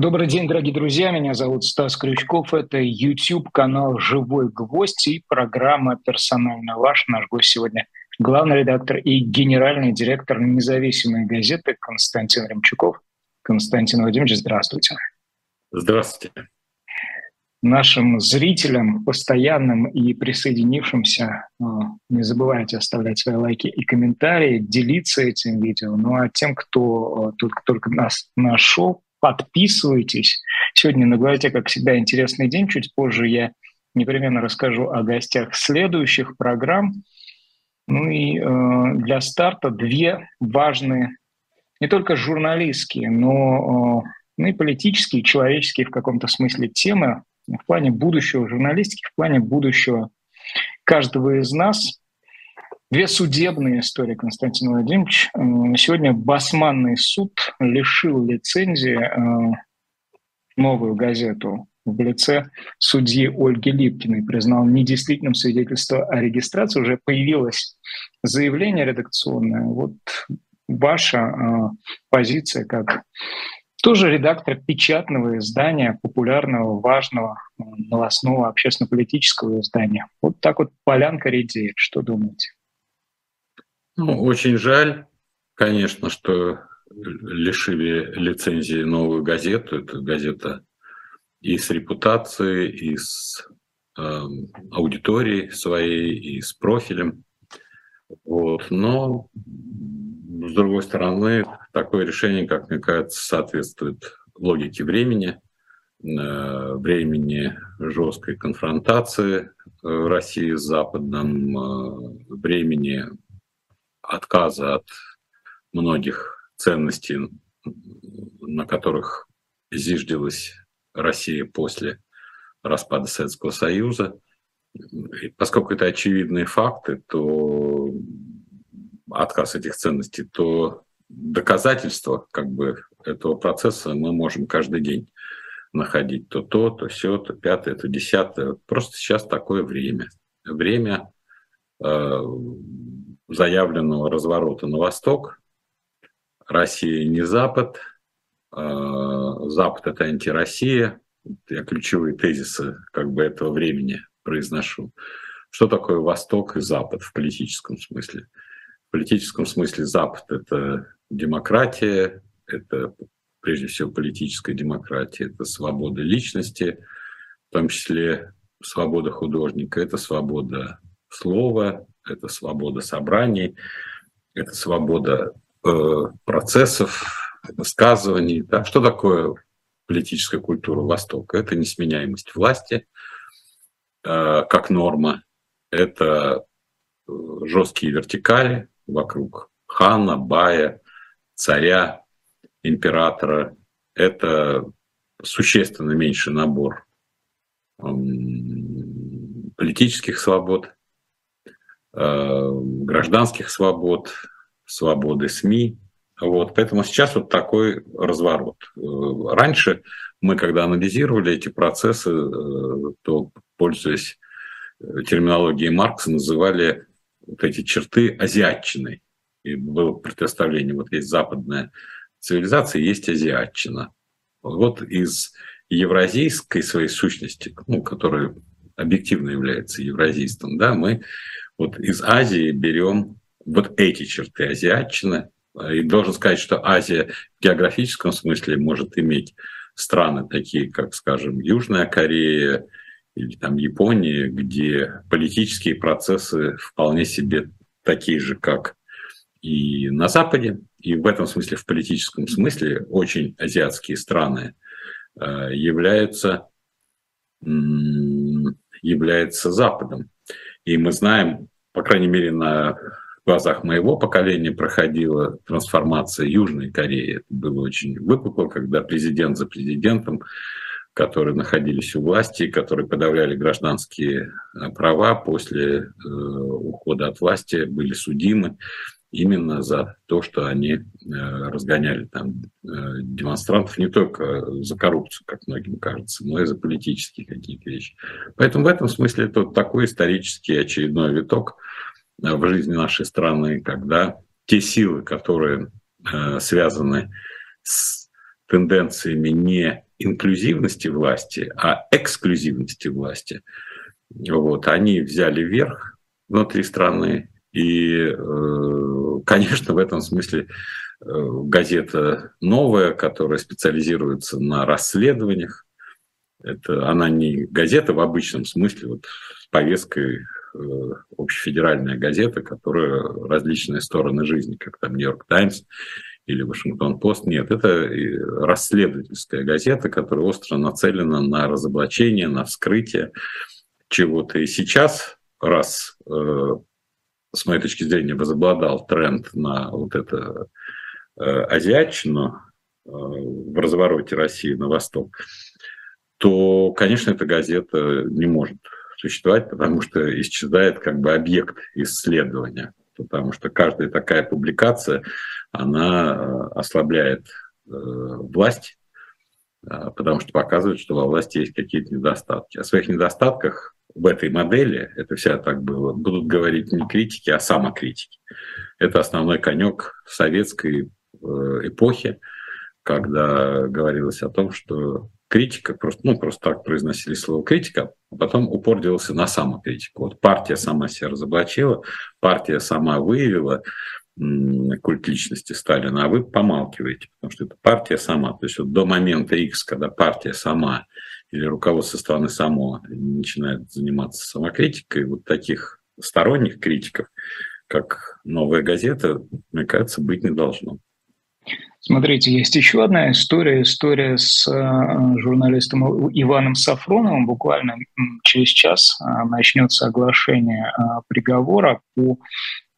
Добрый день, дорогие друзья. Меня зовут Стас Крючков. Это YouTube-канал «Живой гвоздь» и программа «Персонально ваш». Наш гость сегодня – главный редактор и генеральный директор независимой газеты Константин Ремчуков. Константин Владимирович, здравствуйте. Здравствуйте. Нашим зрителям, постоянным и присоединившимся, э, не забывайте оставлять свои лайки и комментарии, делиться этим видео. Ну а тем, кто э, только, только нас нашел, подписывайтесь. Сегодня на «Говорите», как всегда, интересный день. Чуть позже я непременно расскажу о гостях следующих программ. Ну и э, для старта две важные, не только журналистские, но э, ну и политические, человеческие в каком-то смысле темы в плане будущего журналистики, в плане будущего каждого из нас. Две судебные истории, Константин Владимирович. Сегодня Басманный суд лишил лицензии э, новую газету в лице судьи Ольги Липкиной признал недействительным свидетельство о регистрации. Уже появилось заявление редакционное. Вот ваша э, позиция как тоже редактор печатного издания, популярного, важного, новостного, общественно-политического издания. Вот так вот полянка редеет. Что думаете? Ну, очень жаль, конечно, что лишили лицензии новую газету. Это газета и с репутацией, и с э, аудиторией своей, и с профилем. Вот. Но, с другой стороны, такое решение, как мне кажется, соответствует логике времени, э, времени жесткой конфронтации э, России с Западом, э, времени отказа от многих ценностей, на которых зиждилась Россия после распада Советского Союза. И поскольку это очевидные факты, то отказ этих ценностей, то доказательства как бы этого процесса мы можем каждый день находить то то, то все, то пятое, то десятое. Просто сейчас такое время. Время э, заявленного разворота на восток. Россия не Запад, а, Запад это антироссия. Я ключевые тезисы как бы этого времени произношу. Что такое Восток и Запад в политическом смысле? В политическом смысле Запад – это демократия, это прежде всего политическая демократия, это свобода личности, в том числе свобода художника, это свобода слова, это свобода собраний, это свобода э, процессов, высказываний. Да? Что такое политическая культура Востока? Это несменяемость власти э, как норма, это э, жесткие вертикали вокруг хана, бая, царя, императора. Это существенно меньший набор политических свобод, гражданских свобод, свободы СМИ. Вот, поэтому сейчас вот такой разворот. Э, раньше мы, когда анализировали эти процессы, э, то, пользуясь терминологией Маркса, называли вот эти черты азиатчиной. И было представление, вот есть западная цивилизация, есть азиатчина. Вот из евразийской своей сущности, ну, которая объективно является евразийством, да, мы вот из Азии берем вот эти черты азиатчины. И должен сказать, что Азия в географическом смысле может иметь страны такие, как, скажем, Южная Корея или там Япония, где политические процессы вполне себе такие же, как и на Западе. И в этом смысле, в политическом смысле, очень азиатские страны э, являются, являются Западом. И мы знаем, по крайней мере, на глазах моего поколения проходила трансформация Южной Кореи. Это было очень выпукло, когда президент за президентом, которые находились у власти, которые подавляли гражданские э, права после э, ухода от власти, были судимы именно за то, что они э, разгоняли там э, демонстрантов не только за коррупцию, как многим кажется, но и за политические какие-то вещи. Поэтому в этом смысле это вот такой исторический очередной виток э, в жизни нашей страны, когда те силы, которые связаны с тенденциями не инклюзивности власти, а эксклюзивности власти, вот, они взяли верх внутри страны. И, э, конечно, в этом смысле э, газета новая, которая специализируется на расследованиях. Это, она не газета в обычном смысле, вот с повесткой э, общефедеральная газета, которая различные стороны жизни, как там Нью-Йорк Таймс или Вашингтон-Пост. Нет, это расследовательская газета, которая остро нацелена на разоблачение, на вскрытие чего-то. И сейчас, раз э, с моей точки зрения возобладал тренд на вот это э, азиатчину э, в развороте России на восток, то, конечно, эта газета не может существовать, потому что исчезает как бы объект исследования потому что каждая такая публикация, она э, ослабляет власть, потому что показывает, что во власти есть какие-то недостатки. О своих недостатках в этой модели, это вся так было, будут говорить не критики, а самокритики. Это основной конек советской эпохи, когда говорилось о том, что критика, просто, ну, просто так произносили слово критика, а потом упор делался на самокритику. Вот партия сама себя разоблачила, партия сама выявила культ личности Сталина, а вы помалкиваете, потому что это партия сама. То есть вот до момента X, когда партия сама или руководство страны само начинает заниматься самокритикой, вот таких сторонних критиков, как «Новая газета», мне кажется, быть не должно. Смотрите, есть еще одна история, история с э, журналистом Иваном Сафроновым. Буквально через час э, начнется оглашение э, приговора по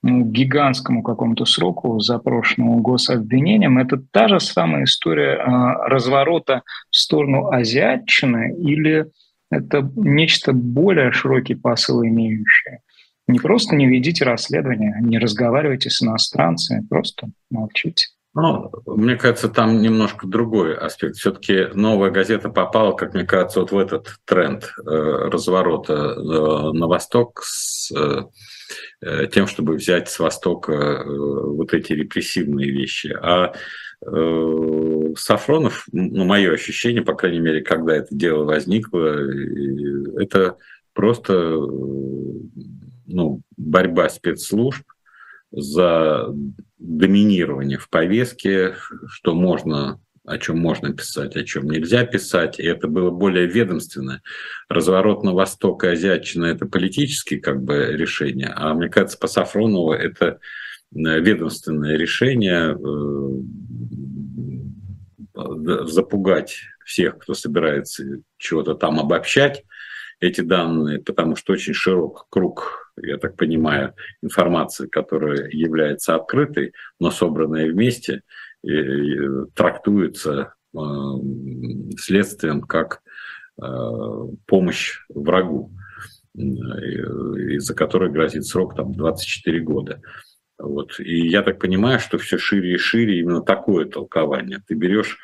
гигантскому какому-то сроку запрошенному гособвинением. Это та же самая история разворота в сторону азиатчины или это нечто более широкий посыл имеющее? Не просто не ведите расследования, не разговаривайте с иностранцами, просто молчите. Ну, мне кажется, там немножко другой аспект. Все-таки новая газета попала, как мне кажется, вот в этот тренд э, разворота э, на восток с э тем, чтобы взять с востока э, вот эти репрессивные вещи. А э, Сафронов, ну, мое ощущение, по крайней мере, когда это дело возникло, это просто э, ну, борьба спецслужб за доминирование в повестке, что можно о чем можно писать, о чем нельзя писать. И это было более ведомственное. Разворот на восток и азиатчина – это политические как бы решения, а мне кажется, по Сафронову это э, ведомственное решение э, запугать всех, кто собирается чего-то там обобщать, эти данные, потому что очень широк круг я так понимаю, информации, которая является открытой, но собранная вместе, трактуется э, следствием как э, помощь врагу, из-за которой грозит срок там, 24 года. Вот. И я так понимаю, что все шире и шире именно такое толкование. Ты берешь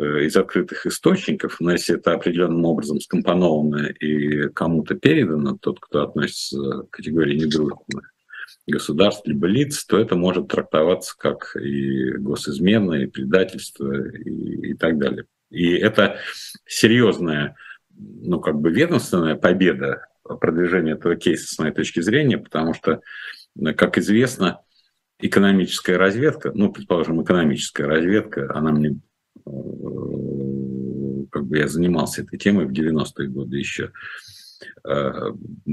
Э, из открытых источников, но если это определенным образом скомпоновано и кому-то передано, тот, кто относится к категории недружественных государств либо лиц, то это может трактоваться как и госизмена, и предательство, и, и так далее. И это серьезная, ну, как бы ведомственная победа продвижения этого кейса, с моей точки зрения, потому что, как известно, экономическая разведка, ну, предположим, экономическая разведка, она мне Э, как бы я занимался этой темой в 90-е годы еще. Э,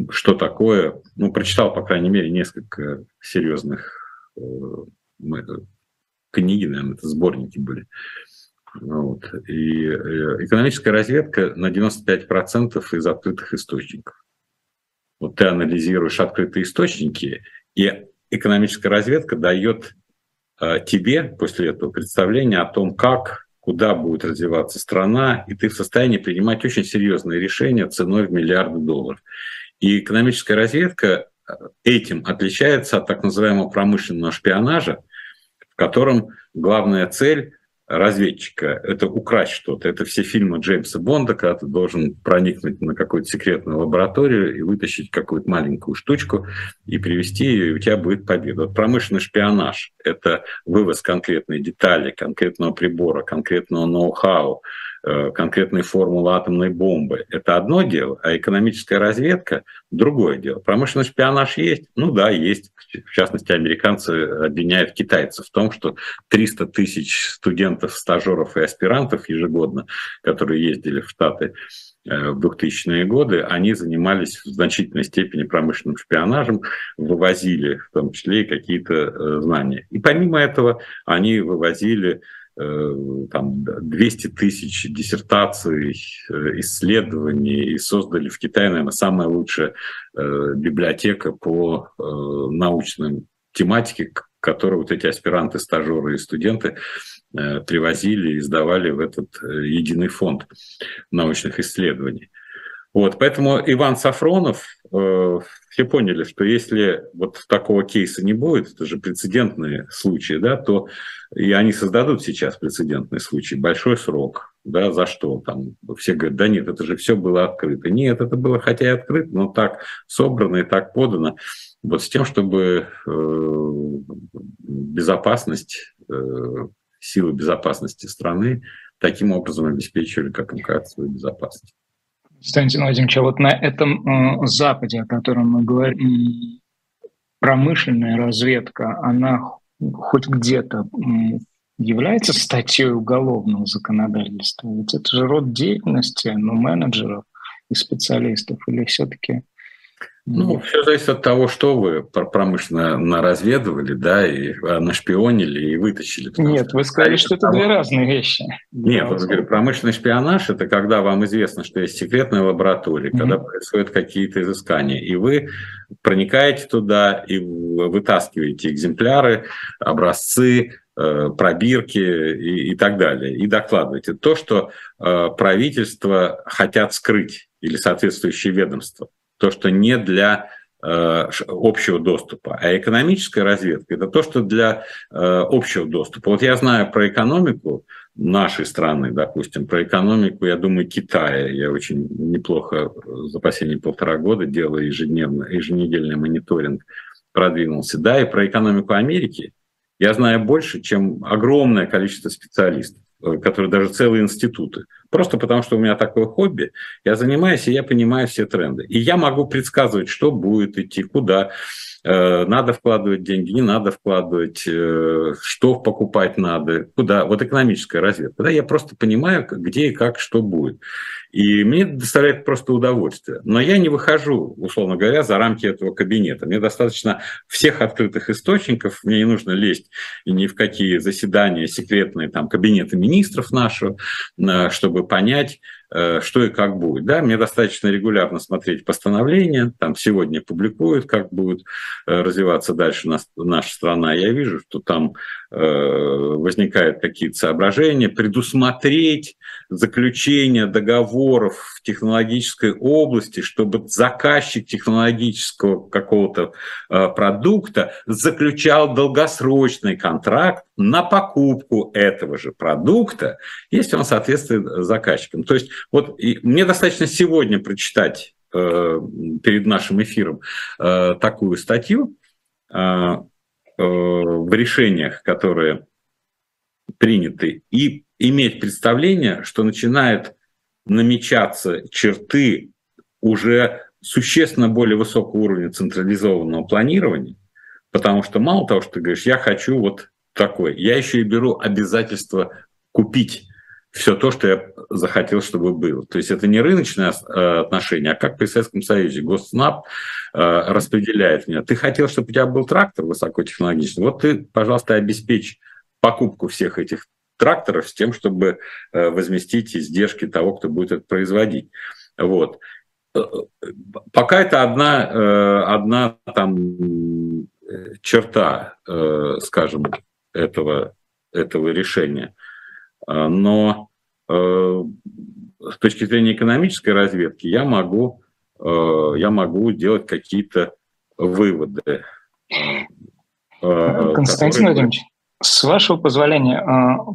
что такое? Ну, прочитал, по крайней мере, несколько серьезных э, книги, наверное, это сборники были. Вот. И экономическая разведка на 95% из открытых источников. Вот ты анализируешь открытые источники, и экономическая разведка дает тебе после этого представление о том, как куда будет развиваться страна, и ты в состоянии принимать очень серьезные решения ценой в миллиарды долларов. И экономическая разведка э, этим отличается от так называемого промышленного шпионажа, в котором главная цель разведчика – это украсть что-то. Это все фильмы Джеймса Бонда, когда ты должен проникнуть на какую-то секретную лабораторию и вытащить какую-то маленькую штучку и привести ее, и у тебя будет победа. Вот промышленный шпионаж – это вывоз конкретной детали, конкретного прибора, конкретного ноу-хау, конкретные формулы атомной бомбы – это одно дело, а экономическая разведка – другое дело. Промышленный шпионаж есть? Ну да, есть. В частности, американцы обвиняют китайцев в том, что 300 тысяч студентов, стажеров и аспирантов ежегодно, которые ездили в Штаты, Э, в 2000-е годы, они занимались в значительной степени промышленным шпионажем, вывозили в том числе и какие-то э, знания. И помимо этого они вывозили э, там, 200 тысяч диссертаций, исследований и создали в Китае, наверное, самая лучшая библиотека по научным тематике, которую вот эти аспиранты, стажеры и студенты Э, привозили и сдавали в этот э, единый фонд научных исследований. Вот, поэтому Иван Сафронов, э, все поняли, что если вот такого кейса не будет, это же прецедентные случаи, да, то и они создадут сейчас прецедентный случай, большой срок, да, за что там все говорят, да нет, это же все было открыто. Нет, это было хотя и открыто, но так собрано и так подано, вот с тем, чтобы э, безопасность э, силы безопасности страны таким образом обеспечивали, как им кажется, свою безопасность. Константин Владимирович, а вот на этом э, Западе, о котором мы говорим, промышленная разведка, она хоть где-то является статьей уголовного законодательства? Ведь это же род деятельности ну, менеджеров и специалистов, или все-таки ну, все зависит от того, что вы промышленно наразведывали, да, и а, нашпионили и вытащили. Нет, вы сказали, что это того... две разные вещи. Нет, вот говорю, промышленный шпионаж – это когда вам известно, что есть секретная лаборатория, mm-hmm. когда происходят какие-то изыскания, и вы проникаете туда и вытаскиваете экземпляры, образцы, э, пробирки и, и так далее, и докладываете то, что э, правительство хотят скрыть или соответствующие ведомства то, что не для э, общего доступа. А экономическая разведка – это то, что для э, общего доступа. Вот я знаю про экономику нашей страны, допустим, про экономику, я думаю, Китая. Я очень неплохо за последние полтора года делаю ежедневно, еженедельный мониторинг, продвинулся. Да, и про экономику Америки я знаю больше, чем огромное количество специалистов. Э, которые даже целые институты. Просто потому, что у меня такое хобби, я занимаюсь, и я понимаю все тренды. И я могу предсказывать, что будет идти, куда. Э, надо вкладывать деньги, не надо вкладывать, э, что покупать надо, куда. Вот экономическая разведка. Да, я просто понимаю, где и как, что будет. И мне доставляет просто удовольствие. Но я не выхожу, условно говоря, за рамки этого кабинета. Мне достаточно всех открытых источников, мне не нужно лезть ни в какие заседания секретные, там, кабинеты министров нашего, э, чтобы понять, что и как будет. Да, мне достаточно регулярно смотреть постановления, там сегодня публикуют, как будет э, развиваться дальше наша страна. Я вижу, что там э, возникают какие-то соображения, предусмотреть заключение договоров в технологической области, чтобы заказчик технологического какого-то продукта заключал долгосрочный контракт на покупку этого же продукта, если он соответствует заказчикам. То есть вот и мне достаточно сегодня прочитать э, перед нашим эфиром э, такую статью э, э, в решениях, которые приняты, и иметь представление, что начинают намечаться черты уже существенно более высокого уровня централизованного планирования, потому что мало того, что ты говоришь, я хочу вот такой. Я еще и беру обязательство купить все то, что я захотел, чтобы было. То есть это не рыночное э, отношение, а как при Советском Союзе. Госснаб э, распределяет меня. Ты хотел, чтобы у тебя был трактор высокотехнологичный, вот ты, пожалуйста, обеспечь покупку всех этих тракторов с тем, чтобы э, возместить издержки того, кто будет это производить. Вот. Пока это одна, одна там черта, скажем, этого, этого решения. А, но э, с точки зрения экономической разведки я могу, э, я могу делать какие-то выводы. Э, Константин которые... Владимирович, с вашего позволения,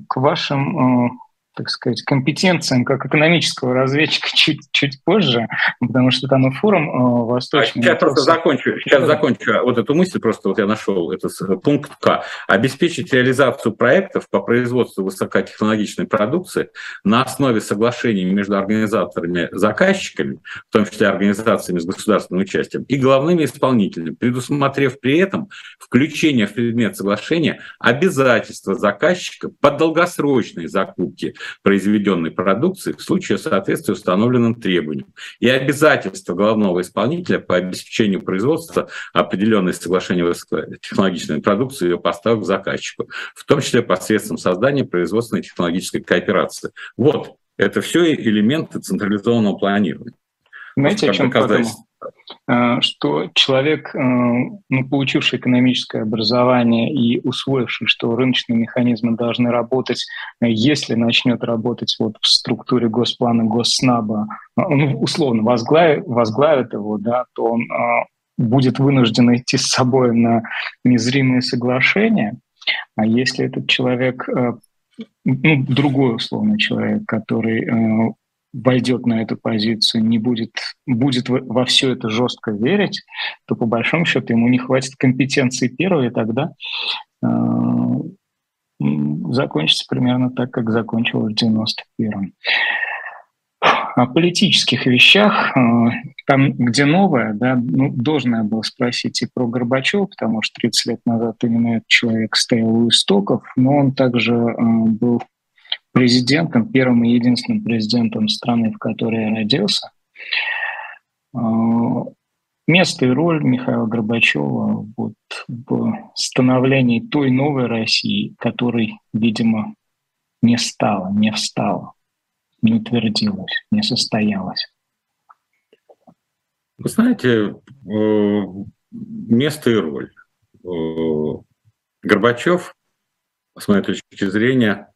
к вашим так сказать, компетенциям как экономического разведчика чуть, чуть позже, потому что там и форум э, восточный. А сейчас просто закончу, сейчас закончу вот эту мысль, просто вот я нашел этот пункт К. Обеспечить реализацию проектов по производству высокотехнологичной продукции на основе соглашений между организаторами-заказчиками, в том числе организациями с государственным участием, и главными исполнителями, предусмотрев при этом включение в предмет соглашения обязательства заказчика по долгосрочной закупке произведенной продукции в случае соответствия установленным требованиям и обязательства главного исполнителя по обеспечению производства определенной соглашения высокотехнологичной продукции ее поставок заказчику, в том числе посредством создания производственной технологической кооперации. Вот, это все элементы централизованного планирования. Знаете, о чем подумал? Э, что человек, э, ну, получивший экономическое образование и усвоивший, что рыночные механизмы должны работать, э, если начнет работать вот в структуре госплана, госснаба, ну, условно возглавит, возглавит его, да, то он будет вынужден идти с собой на незримые соглашения. А если этот человек ну, другой условный человек, который войдет на эту позицию, не будет, будет во все это жестко верить, то по большому счету ему не хватит компетенции первой, и тогда э, закончится примерно так, как закончилось в 91-м. О политических вещах, э, там, где новое, да, ну, должен я был спросить и про Горбачева, потому что 30 лет назад именно этот человек стоял у истоков, но он также э, был президентом, первым и единственным президентом страны, в которой я родился. А, место и роль Михаила Горбачева вот в становлении той новой России, которой, видимо, не стало, не встала, не утвердилась, не состоялась. Вы знаете, э, место и роль. Э, Горбачев, с моей точки зрения,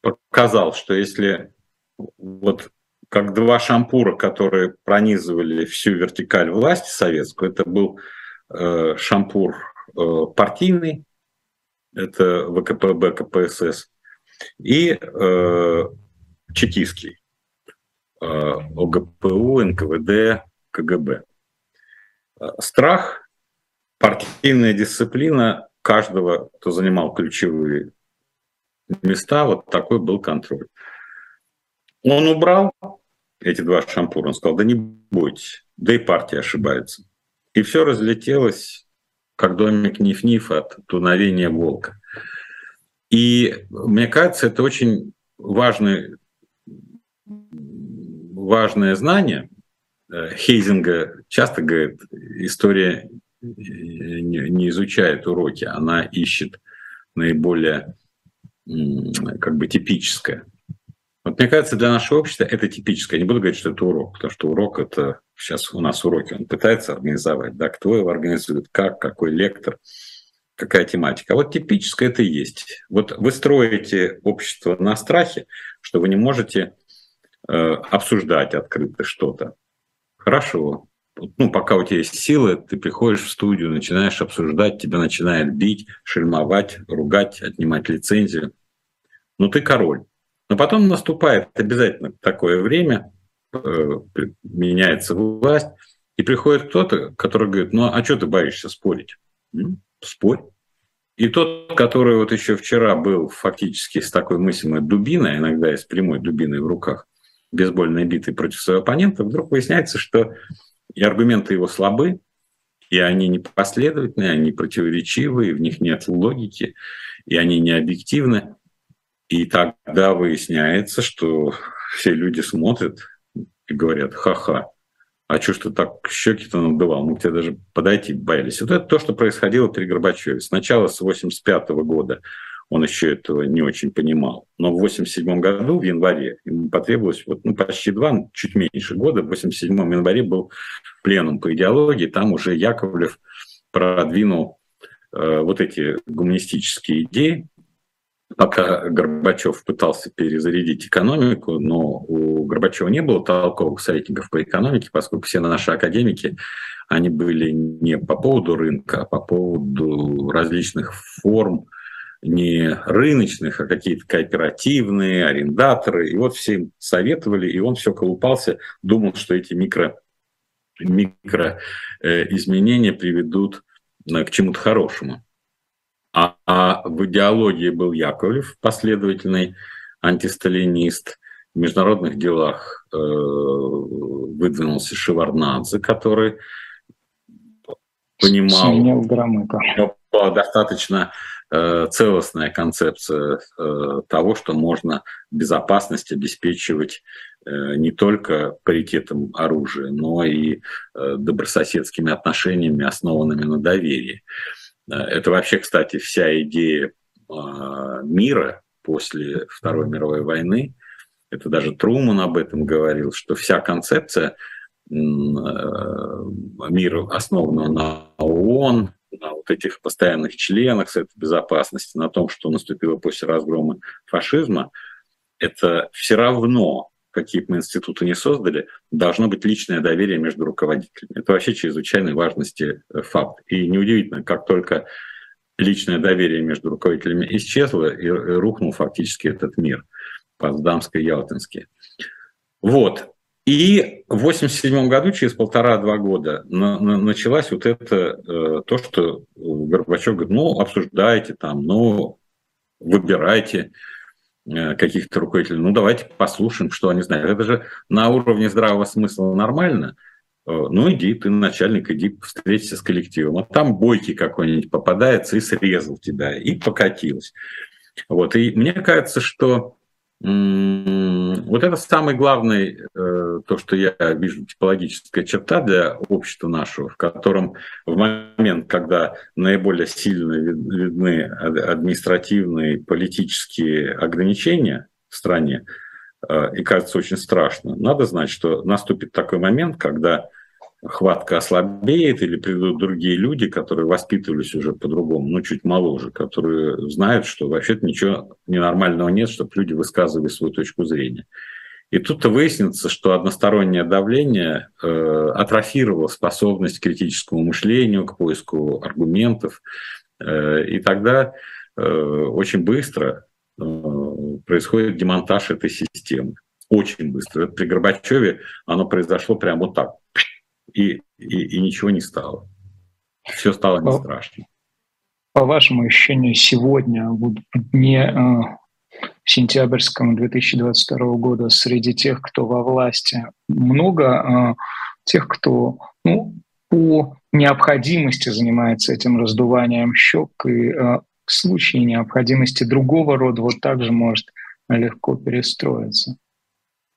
показал, что если вот как два шампура, которые пронизывали всю вертикаль власти советскую, это был э, шампур э, партийный, это ВКПБ, КПСС, и э, чекистский, э, ОГПУ, НКВД, КГБ. Э, страх, партийная дисциплина каждого, кто занимал ключевые места, вот такой был контроль. Он убрал эти два шампура, он сказал, да не бойтесь, да и партия ошибается. И все разлетелось, как домик ниф-ниф от дуновения волка. И мне кажется, это очень важный, важное знание. Хейзинга часто говорит, история не изучает уроки, она ищет наиболее как бы типическое. Вот мне кажется, для нашего общества это типическое. Я не буду говорить, что это урок, потому что урок это сейчас у нас уроки, он пытается организовать, да, кто его организует, как, какой лектор, какая тематика. А вот типическое это и есть. Вот вы строите общество на страхе, что вы не можете э, обсуждать открыто что-то. Хорошо. Ну, пока у тебя есть силы, ты приходишь в студию, начинаешь обсуждать, тебя начинают бить, шельмовать, ругать, отнимать лицензию. Ну, ты король. Но потом наступает обязательно такое время, э, меняется власть, и приходит кто-то, который говорит, ну а что ты боишься спорить? Ну, спорь. И тот, который вот еще вчера был фактически с такой мыслимой дубиной, иногда и с прямой дубиной в руках, бейсбольной битой против своего оппонента, вдруг выясняется, что и аргументы его слабы, и они непоследовательные, они противоречивые, в них нет логики, и они не объективны. И тогда выясняется, что все люди смотрят и говорят, ха-ха, а что ж ты так щеки-то надувал? Мы к тебе даже подойти боялись. Вот это то, что происходило при Горбачеве. Сначала с 85 года он еще этого не очень понимал. Но в 87 году, в январе, ему потребовалось вот, ну, почти два, чуть меньше года, в 87 январе был пленум по идеологии, там уже Яковлев продвинул э, вот эти гуманистические идеи, пока Горбачев пытался перезарядить экономику, но у Горбачева не было толковых советников по экономике, поскольку все наши академики, они были не по поводу рынка, а по поводу различных форм не рыночных, а какие-то кооперативные, арендаторы. И вот все им советовали, и он все колупался, думал, что эти микро, микро изменения приведут к чему-то хорошему. А, а в идеологии был Яковлев, последовательный антисталинист. В международных делах э, выдвинулся Шеварнадзе, который понимал, была достаточно э, целостная концепция э, того, что можно безопасность обеспечивать э, не только паритетом оружия, но и э, добрососедскими отношениями, основанными на доверии. Э, это вообще, кстати, вся идея мира после Второй мировой войны. Это даже Труман об этом говорил, что вся концепция э, мира основана на ООН, на вот этих постоянных членах Совета Безопасности, на том, что наступило после разгрома фашизма, это все равно какие бы мы институты не создали, должно быть личное доверие между руководителями. Это вообще чрезвычайной важности э, факт. И неудивительно, как только личное доверие между руководителями исчезло, и рухнул фактически этот мир Потсдамско-Ялтинский. Вот. И в 1987 году, через полтора-два года, на, на, началось вот это, э, то, что Горбачев говорит, ну, обсуждайте там, ну, выбирайте. Э, каких-то руководителей, ну давайте послушаем, что они знают. Это же на уровне здравого смысла нормально. Э, ну иди, ты начальник, иди встретиться с коллективом. А там бойкий какой-нибудь попадается и срезал тебя, и покатилось. Вот. И мне кажется, что вот это самый главный, э, то, что я вижу, типологическая черта для общества нашего, в котором в момент, когда наиболее сильно видны административные, политические ограничения в стране, э, и кажется очень страшно, надо знать, что наступит такой момент, когда хватка ослабеет или придут другие люди, которые воспитывались уже по-другому, ну, чуть моложе, которые знают, что вообще-то ничего ненормального нет, чтобы люди высказывали свою точку зрения. И тут-то выяснится, что одностороннее давление э, атрофировало способность к критическому мышлению, к поиску аргументов. Э, и тогда э, очень быстро э, происходит демонтаж этой системы. Очень быстро. Это при Горбачеве оно произошло прямо вот так и, и, и ничего не стало. Все стало не страшно. По вашему ощущению, сегодня, в дне э, сентябрьском 2022 года, среди тех, кто во власти, много э, тех, кто ну, по необходимости занимается этим раздуванием щек и э, в случае необходимости другого рода вот также может легко перестроиться.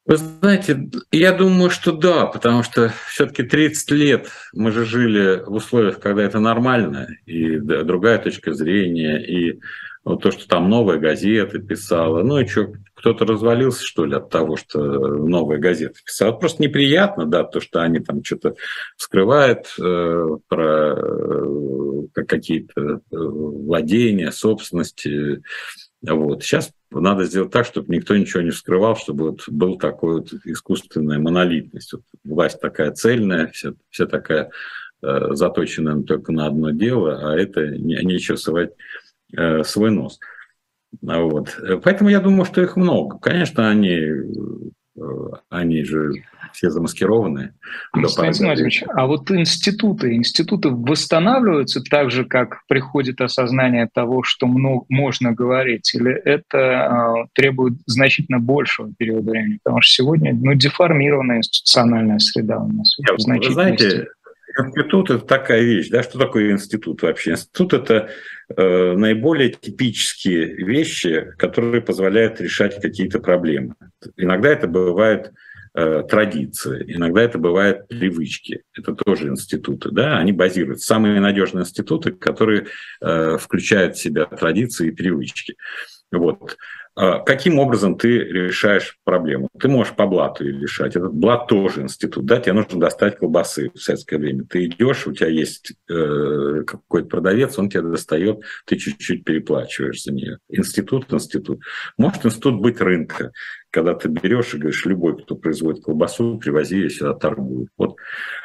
Вы знаете, я думаю, что да, потому что все-таки 30 лет мы же жили в условиях, когда это нормально, и другая точка зрения, и вот то, что там новая газета писала. Ну и что, кто-то развалился, что ли, от того, что новая газета писала. Просто неприятно, да, то, что они там что-то вскрывают э, про э, какие-то э, владения, собственности. Вот. Сейчас надо сделать так, чтобы никто ничего не вскрывал, чтобы вот был такой вот искусственная монолитность. Вот власть такая цельная, вся, вся такая э, заточенная только на одно дело, а это не, нечего совать э, свой нос. Вот. Поэтому я думаю, что их много. Конечно, они Э, они же все замаскированные. Константин Владимирович, а вот институты, институты восстанавливаются так же, как приходит осознание того, что много, можно говорить, или это э, требует значительно большего периода времени? Потому что сегодня ну, деформированная институциональная среда у нас. Нет, вы знаете, институт – это такая вещь. Да? Что такое институт вообще? Институт – это э, наиболее типические вещи, которые позволяют решать какие-то проблемы. Иногда это бывают э, традиции, иногда это бывают привычки. Это тоже институты. Да? Они базируются. Самые надежные институты, которые э, включают в себя традиции и привычки. Вот. А каким образом ты решаешь проблему? Ты можешь по блату ее решать. Этот блат тоже институт. Да? Тебе нужно достать колбасы в советское время. Ты идешь, у тебя есть э, какой-то продавец, он тебе достает, ты чуть-чуть переплачиваешь за нее. Институт, институт. Может институт быть рынка, когда ты берешь и говоришь, любой, кто производит колбасу, привози ее сюда, торгует. Вот.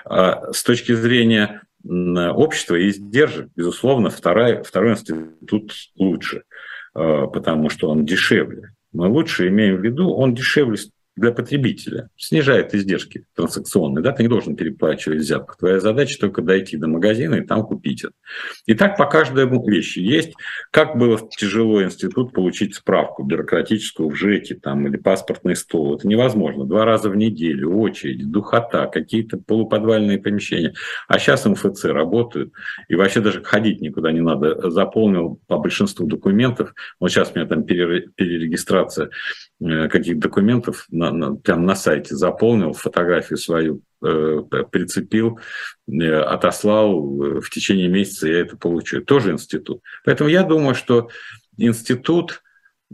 А с точки зрения общества и издержек, безусловно, второй, второй институт лучше. Потому что он дешевле. Мы лучше имеем в виду, он дешевле для потребителя, снижает издержки транзакционные, да, ты не должен переплачивать взятку. Твоя задача только дойти до магазина и там купить это. И так по каждой вещи есть. Как было тяжело институт получить справку бюрократическую в ЖЭКе там, или паспортный стол. Это невозможно. Два раза в неделю, очередь, духота, какие-то полуподвальные помещения. А сейчас МФЦ работают, и вообще даже ходить никуда не надо. Заполнил по большинству документов. Вот сейчас у меня там перерегистрация э, каких-то документов на, на, прям на сайте заполнил, фотографию свою э, прицепил, э, отослал, э, в течение месяца я это получу. Тоже институт. Поэтому я думаю, что институт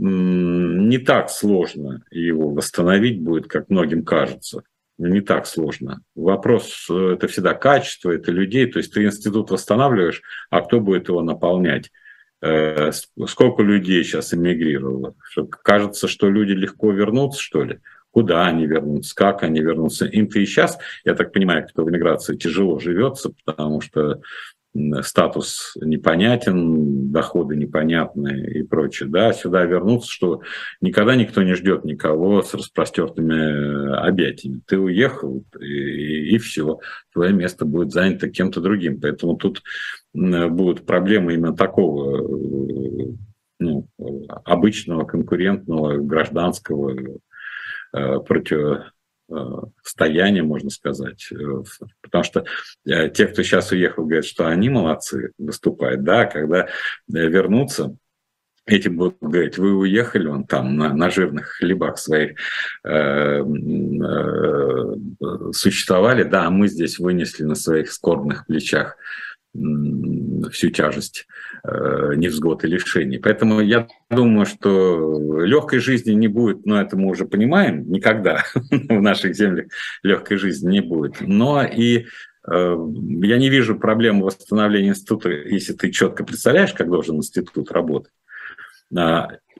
не так сложно его восстановить будет, как многим кажется. Не так сложно. Вопрос э, это всегда качество, это людей. То есть ты институт восстанавливаешь, а кто будет его наполнять? Э, сколько людей сейчас эмигрировало? Кажется, что люди легко вернутся, что ли? Куда они вернутся, как они вернутся? Им-то и сейчас, я так понимаю, кто в эмиграции тяжело живется, потому что статус непонятен, доходы непонятны и прочее, да, сюда вернуться, что никогда никто не ждет никого с распростертыми э, объятиями. Ты уехал, и, и все, твое место будет занято кем-то другим. Поэтому тут будут проблемы именно такого э, ну, обычного конкурентного гражданского э, против стояние, можно сказать. Э, потому что э, те, кто сейчас уехал, говорят, что они молодцы, выступают. Да, когда э, вернутся, эти будут говорить, вы уехали вон там на, на жирных хлебах своих э, э, существовали, да, а мы здесь вынесли на своих скорбных плечах всю тяжесть э, невзгод и лишений. Поэтому я думаю, что легкой жизни не будет, но это мы уже понимаем, никогда в наших землях легкой жизни не будет. Но и э, я не вижу проблемы восстановления института, если ты четко представляешь, как должен институт работать.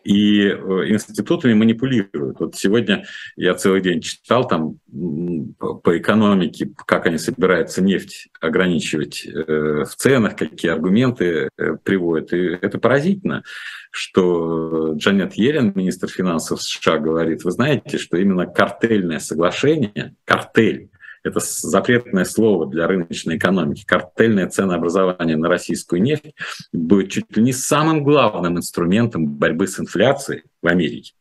И э, институтами манипулируют. Вот сегодня я целый день читал там по экономике, как они собираются нефть ограничивать э, в ценах, какие аргументы э, приводят. И это поразительно, что Джанет Йеллен, министр финансов США, говорит, вы знаете, что именно картельное соглашение, картель, это запретное слово для рыночной экономики, картельное ценообразование на российскую нефть будет чуть ли не самым главным инструментом борьбы с инфляцией в Америке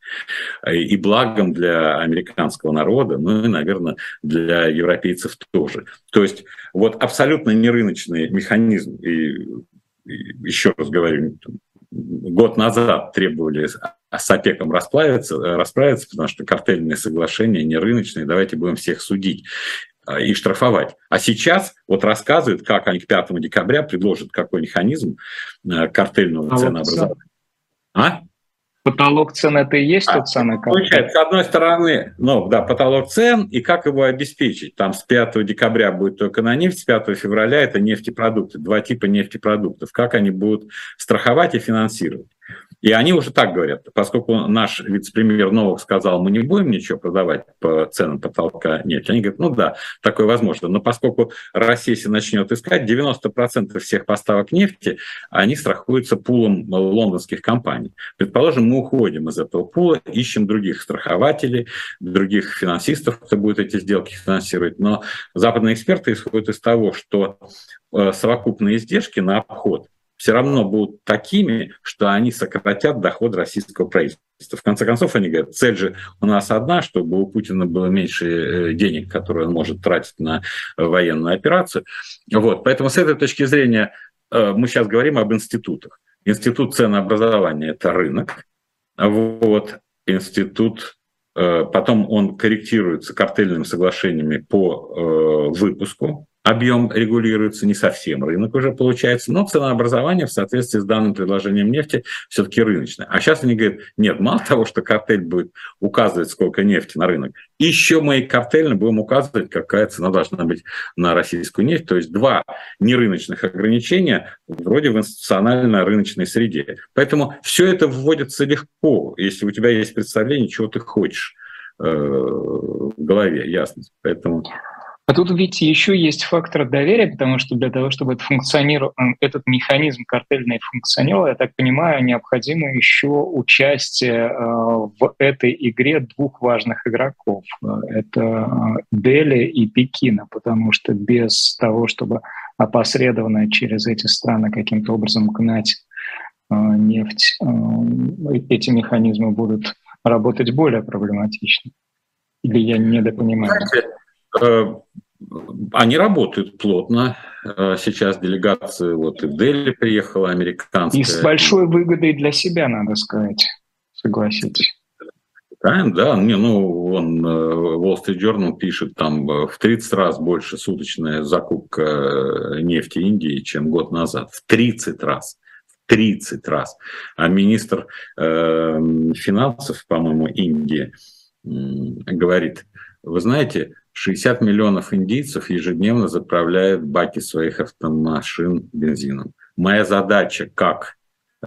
и благом для американского народа, ну и, наверное, для европейцев тоже. То есть вот абсолютно нерыночный механизм, и, и еще раз говорю, год назад требовали с ОПЕКом расправиться, расправиться, потому что картельные соглашения не рыночные, давайте будем всех судить. А, и штрафовать. А сейчас вот рассказывают, как они к 5 декабря предложат какой механизм э, картельного а ценообразования. А? Потолок цен это и есть а, тот самый Получается, с одной стороны, ну да, потолок цен и как его обеспечить. Там с 5 декабря будет только на нефть, с 5 февраля это нефтепродукты, два типа нефтепродуктов. Как они будут страховать и финансировать. И они уже так говорят, поскольку наш вице-премьер Новых сказал, мы не будем ничего продавать по ценам потолка нефти, они говорят, ну да, такое возможно. Но поскольку Россия если начнет искать, 90% всех поставок нефти, они страхуются пулом лондонских компаний. Предположим, мы уходим из этого пула, ищем других страхователей, других финансистов, кто будет эти сделки финансировать. Но западные эксперты исходят из того, что э, совокупные издержки на обход – все равно будут такими, что они сократят доход российского правительства. В конце концов, они говорят, цель же у нас одна, чтобы у Путина было меньше э, денег, которые он может тратить на военную операцию. Вот. Поэтому с этой точки зрения э, мы сейчас говорим об институтах. Институт ценообразования – это рынок. Вот. Институт э, Потом он корректируется картельными соглашениями по выпуску объем регулируется не совсем, рынок уже получается, но ценообразование в соответствии с данным предложением нефти все-таки рыночное. А сейчас они говорят, нет, мало того, что картель будет указывать, сколько нефти на рынок, еще мы картельно будем указывать, какая цена должна быть на российскую нефть. То есть два нерыночных ограничения вроде в институциональной рыночной среде. Поэтому все это вводится легко, если у тебя есть представление, чего ты хочешь э, в голове, ясно. Поэтому А тут ведь еще есть фактор доверия, потому что для того, чтобы это этот механизм картельный функционировал, я так понимаю, необходимо еще участие э, в этой игре двух важных игроков. Это э, Дели и Пекина, потому что без того, чтобы опосредованно через эти страны каким-то образом гнать э, нефть, эти механизмы будут работать более проблематично. Или я недопонимаю? Э, они работают плотно. Э, сейчас делегация вот и в Дели приехала, американская. И с большой выгодой для себя, надо сказать, согласитесь. Да, да, не, ну, он, э, Wall Street Journal пишет, там в 30 раз больше суточная закупка нефти Индии, чем год назад. В 30 раз. В 30 раз. А министр э, финансов, по-моему, Индии э, говорит, вы знаете, 60 миллионов индийцев ежедневно заправляют баки своих автомашин бензином. Моя задача как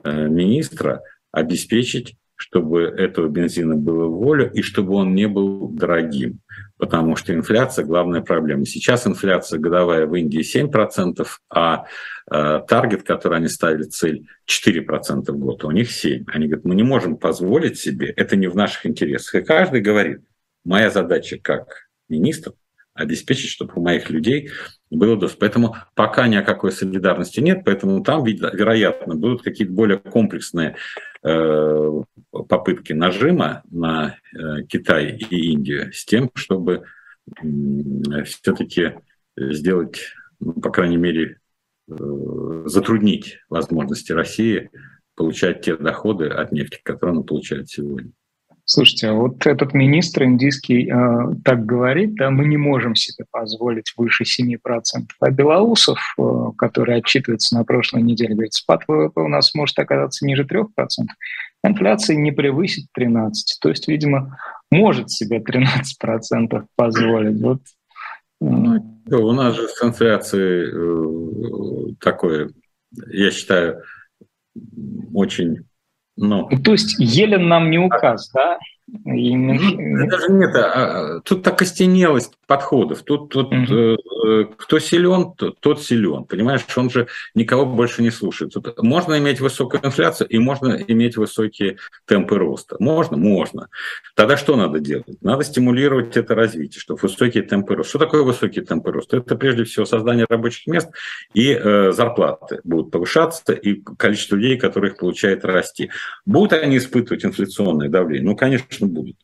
э, министра обеспечить, чтобы этого бензина было в волю и чтобы он не был дорогим. Потому что инфляция – главная проблема. Сейчас инфляция годовая в Индии 7%, а э, таргет, который они ставили, цель 4% в год, у них 7%. Они говорят, мы не можем позволить себе, это не в наших интересах. И каждый говорит, моя задача как министр обеспечить, чтобы у моих людей было доступ. Поэтому пока ни о какой солидарности нет, поэтому там, вероятно, будут какие-то более комплексные э, попытки нажима на э, Китай и Индию с тем, чтобы э, все-таки сделать, ну, по крайней мере, э, затруднить возможности России получать те доходы от нефти, которые она получает сегодня. Слушайте, а вот этот министр индийский э, так говорит, да, мы не можем себе позволить выше 7%. А Белоусов, э, который отчитывается на прошлой неделе, говорит, спад ВВП у нас может оказаться ниже 3%. Инфляция не превысит 13%. То есть, видимо, может себе 13% позволить. Вот. Ну, у нас же с инфляцией э, такое, я считаю, очень ну, То есть Елен нам не указ, да? И... Даже нет, а, а, тут так окостенелость подходов. Тут, тут угу. э, кто силен, тот, тот силен. Понимаешь, он же никого больше не слушает. Тут можно иметь высокую инфляцию и можно иметь высокие темпы роста. Можно? Можно. Тогда что надо делать? Надо стимулировать это развитие, чтобы высокие темпы роста. Что такое высокие темпы роста? Это прежде всего создание рабочих мест и э, зарплаты будут повышаться, и количество людей, которые их получают, расти. Будут они испытывать инфляционное давление? Ну, конечно, конечно, будут.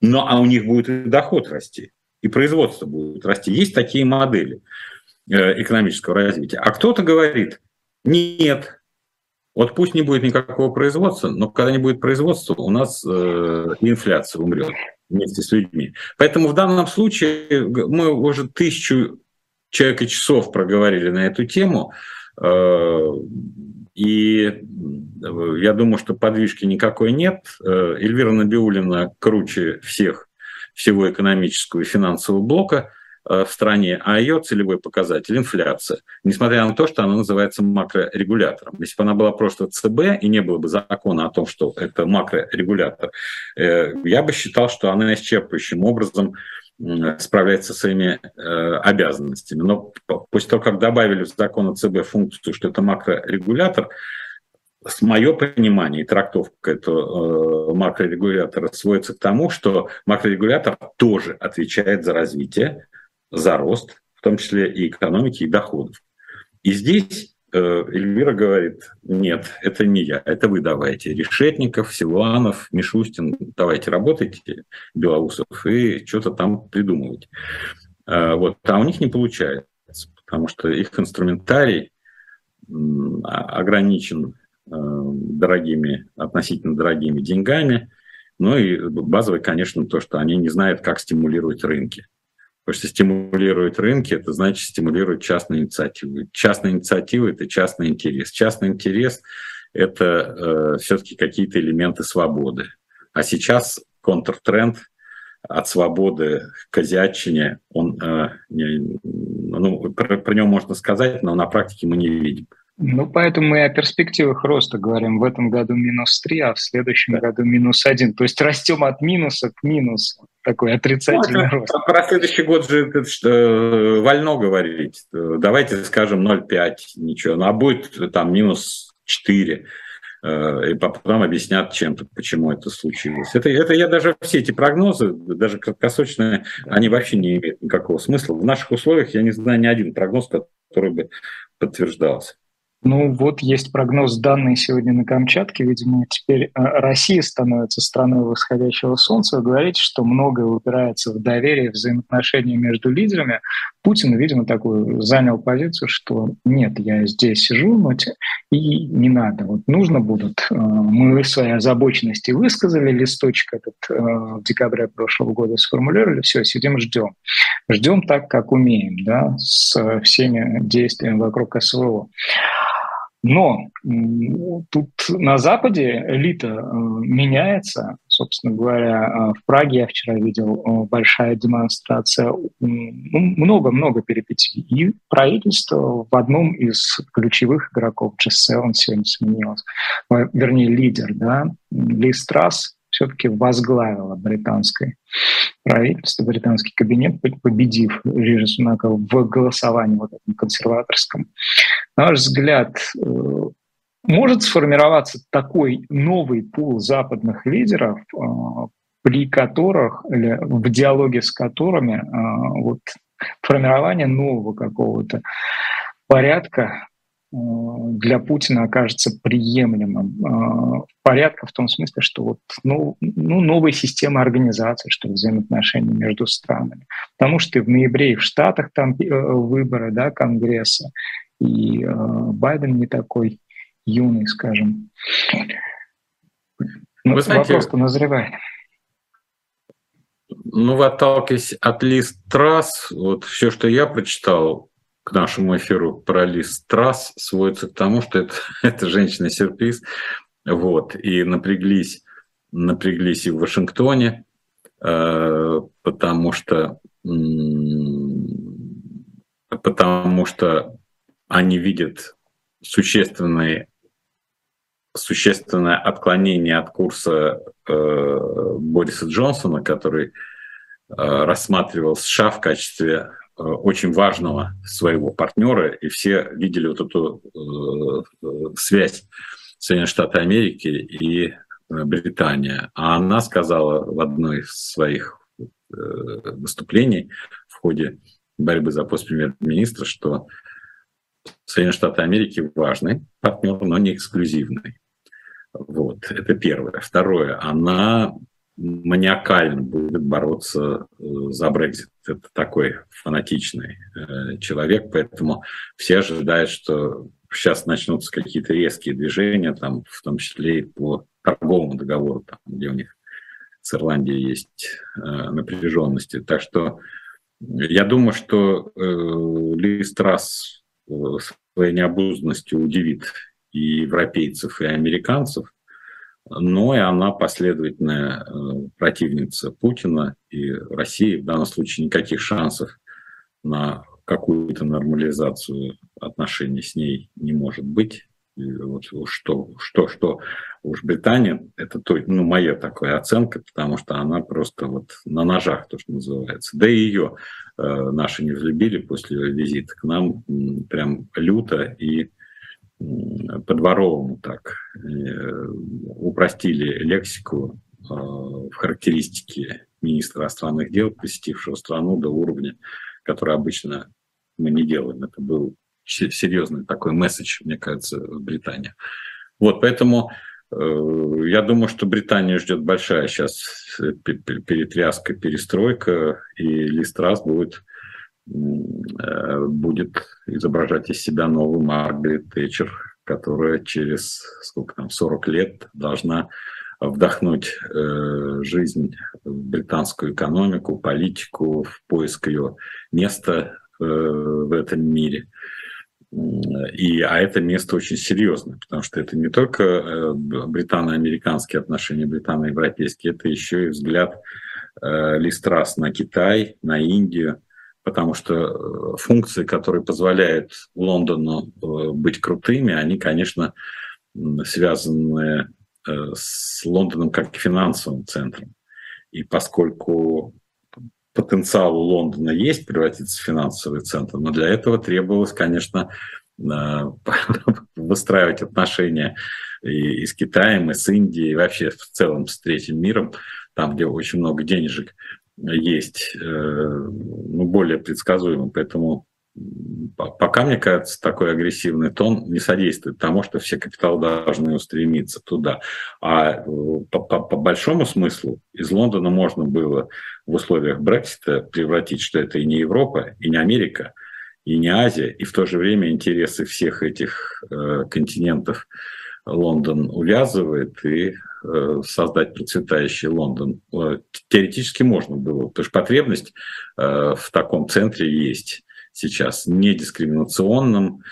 Но а у них будет и доход расти, и производство будет расти. Есть такие модели э, экономического развития. А кто-то говорит, нет, вот пусть не будет никакого производства, но когда не будет производства, у нас э, инфляция умрет вместе с людьми. Поэтому в данном случае мы уже тысячу человека часов проговорили на эту тему. Э, и я думаю, что подвижки никакой нет. Э, Эльвира Набиулина круче всех, всего экономического и финансового блока э, в стране, а ее целевой показатель – инфляция, несмотря на то, что она называется макрорегулятором. Если бы она была просто ЦБ и не было бы закона о том, что это макрорегулятор, я бы считал, что она исчерпывающим образом справляется со своими э, обязанностями. Но после того, как добавили в закон о ЦБ функцию, что это макрорегулятор, с мое понимание и трактовка этого э, макрорегулятора сводится к тому, что макрорегулятор тоже отвечает за развитие, за рост, в том числе и экономики, и доходов. И здесь Э, Эльвира говорит, нет, это не я, это вы давайте. Решетников, Силуанов, Мишустин, давайте работайте, Белоусов, и что-то там придумывать. Э, вот. А у них не получается, потому что их инструментарий ограничен э, дорогими, относительно дорогими деньгами. Ну и базовый, конечно, то, что они не знают, как стимулировать рынки. Потому что стимулировать рынки, это значит стимулировать частные инициативы. Частная инициатива – это частный интерес. Частный интерес – это э, все-таки какие-то элементы свободы. А сейчас контртренд от свободы к азиатчине, он, э, не, ну, про, про него можно сказать, но на практике мы не видим. Ну, поэтому мы о перспективах роста говорим. В этом году минус 3, а в следующем да. году минус 1. То есть растем от минуса к минусу. Такой отрицательный ну, рост. Про следующий год же что, э, вольно говорить. Давайте скажем 0,5, ничего. Ну, а будет там минус 4 э, и потом объяснят чем-то, почему это случилось. Это, это я даже все эти прогнозы, даже краткосрочные, они вообще не имеют никакого смысла. В наших условиях я не знаю ни один прогноз, который бы подтверждался. Ну вот есть прогноз данный сегодня на Камчатке. Видимо, теперь э, Россия становится страной восходящего солнца. Вы говорите, что многое упирается в доверие, взаимоотношения между лидерами. Путин, видимо, такую занял позицию, что нет, я здесь сижу, но и не надо. Вот нужно будут. Э, мы свои озабоченности высказали, листочек этот э, в декабре прошлого года сформулировали, все, сидим, ждем. Ждем так, как умеем, да, с всеми действиями вокруг СВО. Но тут на Западе элита э, меняется. Собственно говоря, э, в Праге я вчера видел э, большая демонстрация, много-много перипетий. И правительство в одном из ключевых игроков G7 сегодня сменилось. Вернее, лидер, да, Ли Страс, все-таки возглавила британское правительство, британский кабинет, победив Рижи Сунака в голосовании вот этом консерваторском. На ваш взгляд, э, может сформироваться такой новый пул западных лидеров, э, при которых, или в диалоге с которыми э, вот, формирование нового какого-то порядка для Путина окажется приемлемым. Э, порядка в том смысле, что вот, ну, ну, новая система организации, что взаимоотношения между странами. Потому что в ноябре и в Штатах там э, выборы да, Конгресса, и Байден не такой юный, скажем. Ну, Вы знаете, вопрос-то назревает. Ну, вы отталкиваясь от лист трасс, вот все, что я прочитал, к нашему эфиру про Лиз Трасс сводится к тому, что это, это женщина-сюрприз. Вот. И напряглись, напряглись и в Вашингтоне, э, потому что, потому что они видят существенные существенное отклонение от курса э, Бориса Джонсона, который э, рассматривал США в качестве очень важного своего партнера, и все видели вот эту э, связь Соединенных Штатов Америки и э, Британия. А она сказала в одной из своих выступлений в ходе борьбы за пост премьер-министра, что Соединенные Штаты Америки важный партнер, но не эксклюзивный. Вот, это первое. Второе, она маниакально будет бороться э, за Брекзит. Это такой фанатичный э, человек, поэтому все ожидают, что сейчас начнутся какие-то резкие движения, там, в том числе и по торговому договору, там, где у них с Ирландией есть э, напряженности. Так что я думаю, что э, Ли Страс э, своей необузданностью удивит и европейцев, и американцев но и она последовательная э, противница Путина и России. В данном случае никаких шансов на какую-то нормализацию отношений с ней не может быть. Вот что, что, что уж Британия, это то, ну, моя такая оценка, потому что она просто вот на ножах, то, что называется. Да и ее э, наши не взлюбили после визита к нам прям люто и по-дворовому так э, упростили лексику э, в характеристике министра иностранных дел, посетившего страну до уровня, который обычно мы не делаем. Это был серьезный такой месседж, мне кажется, в Британии. Вот, поэтому э, я думаю, что Британию ждет большая сейчас перетряска, перестройка, и Листрас будет будет изображать из себя новую Маргарет Тэтчер, которая через сколько там, 40 лет должна вдохнуть э, жизнь в британскую экономику, политику, в поиск ее места э, в этом мире. И, а это место очень серьезное, потому что это не только э, британо-американские отношения, британо-европейские, это еще и взгляд э, Листрас на Китай, на Индию, потому что э, функции, которые позволяют Лондону э, быть крутыми, они, конечно, связаны э, с Лондоном как финансовым центром. И поскольку потенциал у Лондона есть превратиться в финансовый центр, но для этого требовалось, конечно, выстраивать отношения и, с Китаем, и с Индией, и вообще в целом с третьим миром, там, где очень много денежек есть, э, ну, более предсказуемым. Поэтому пока, мне кажется, такой агрессивный тон не содействует тому, что все капиталы должны устремиться туда. А э, по, по, по большому смыслу из Лондона можно было в условиях Брексита превратить, что это и не Европа, и не Америка, и не Азия, и в то же время интересы всех этих э, континентов Лондон увязывает и э, создать процветающий Лондон. Э, теоретически можно было, потому что потребность э, в таком центре есть сейчас, не дискриминационным,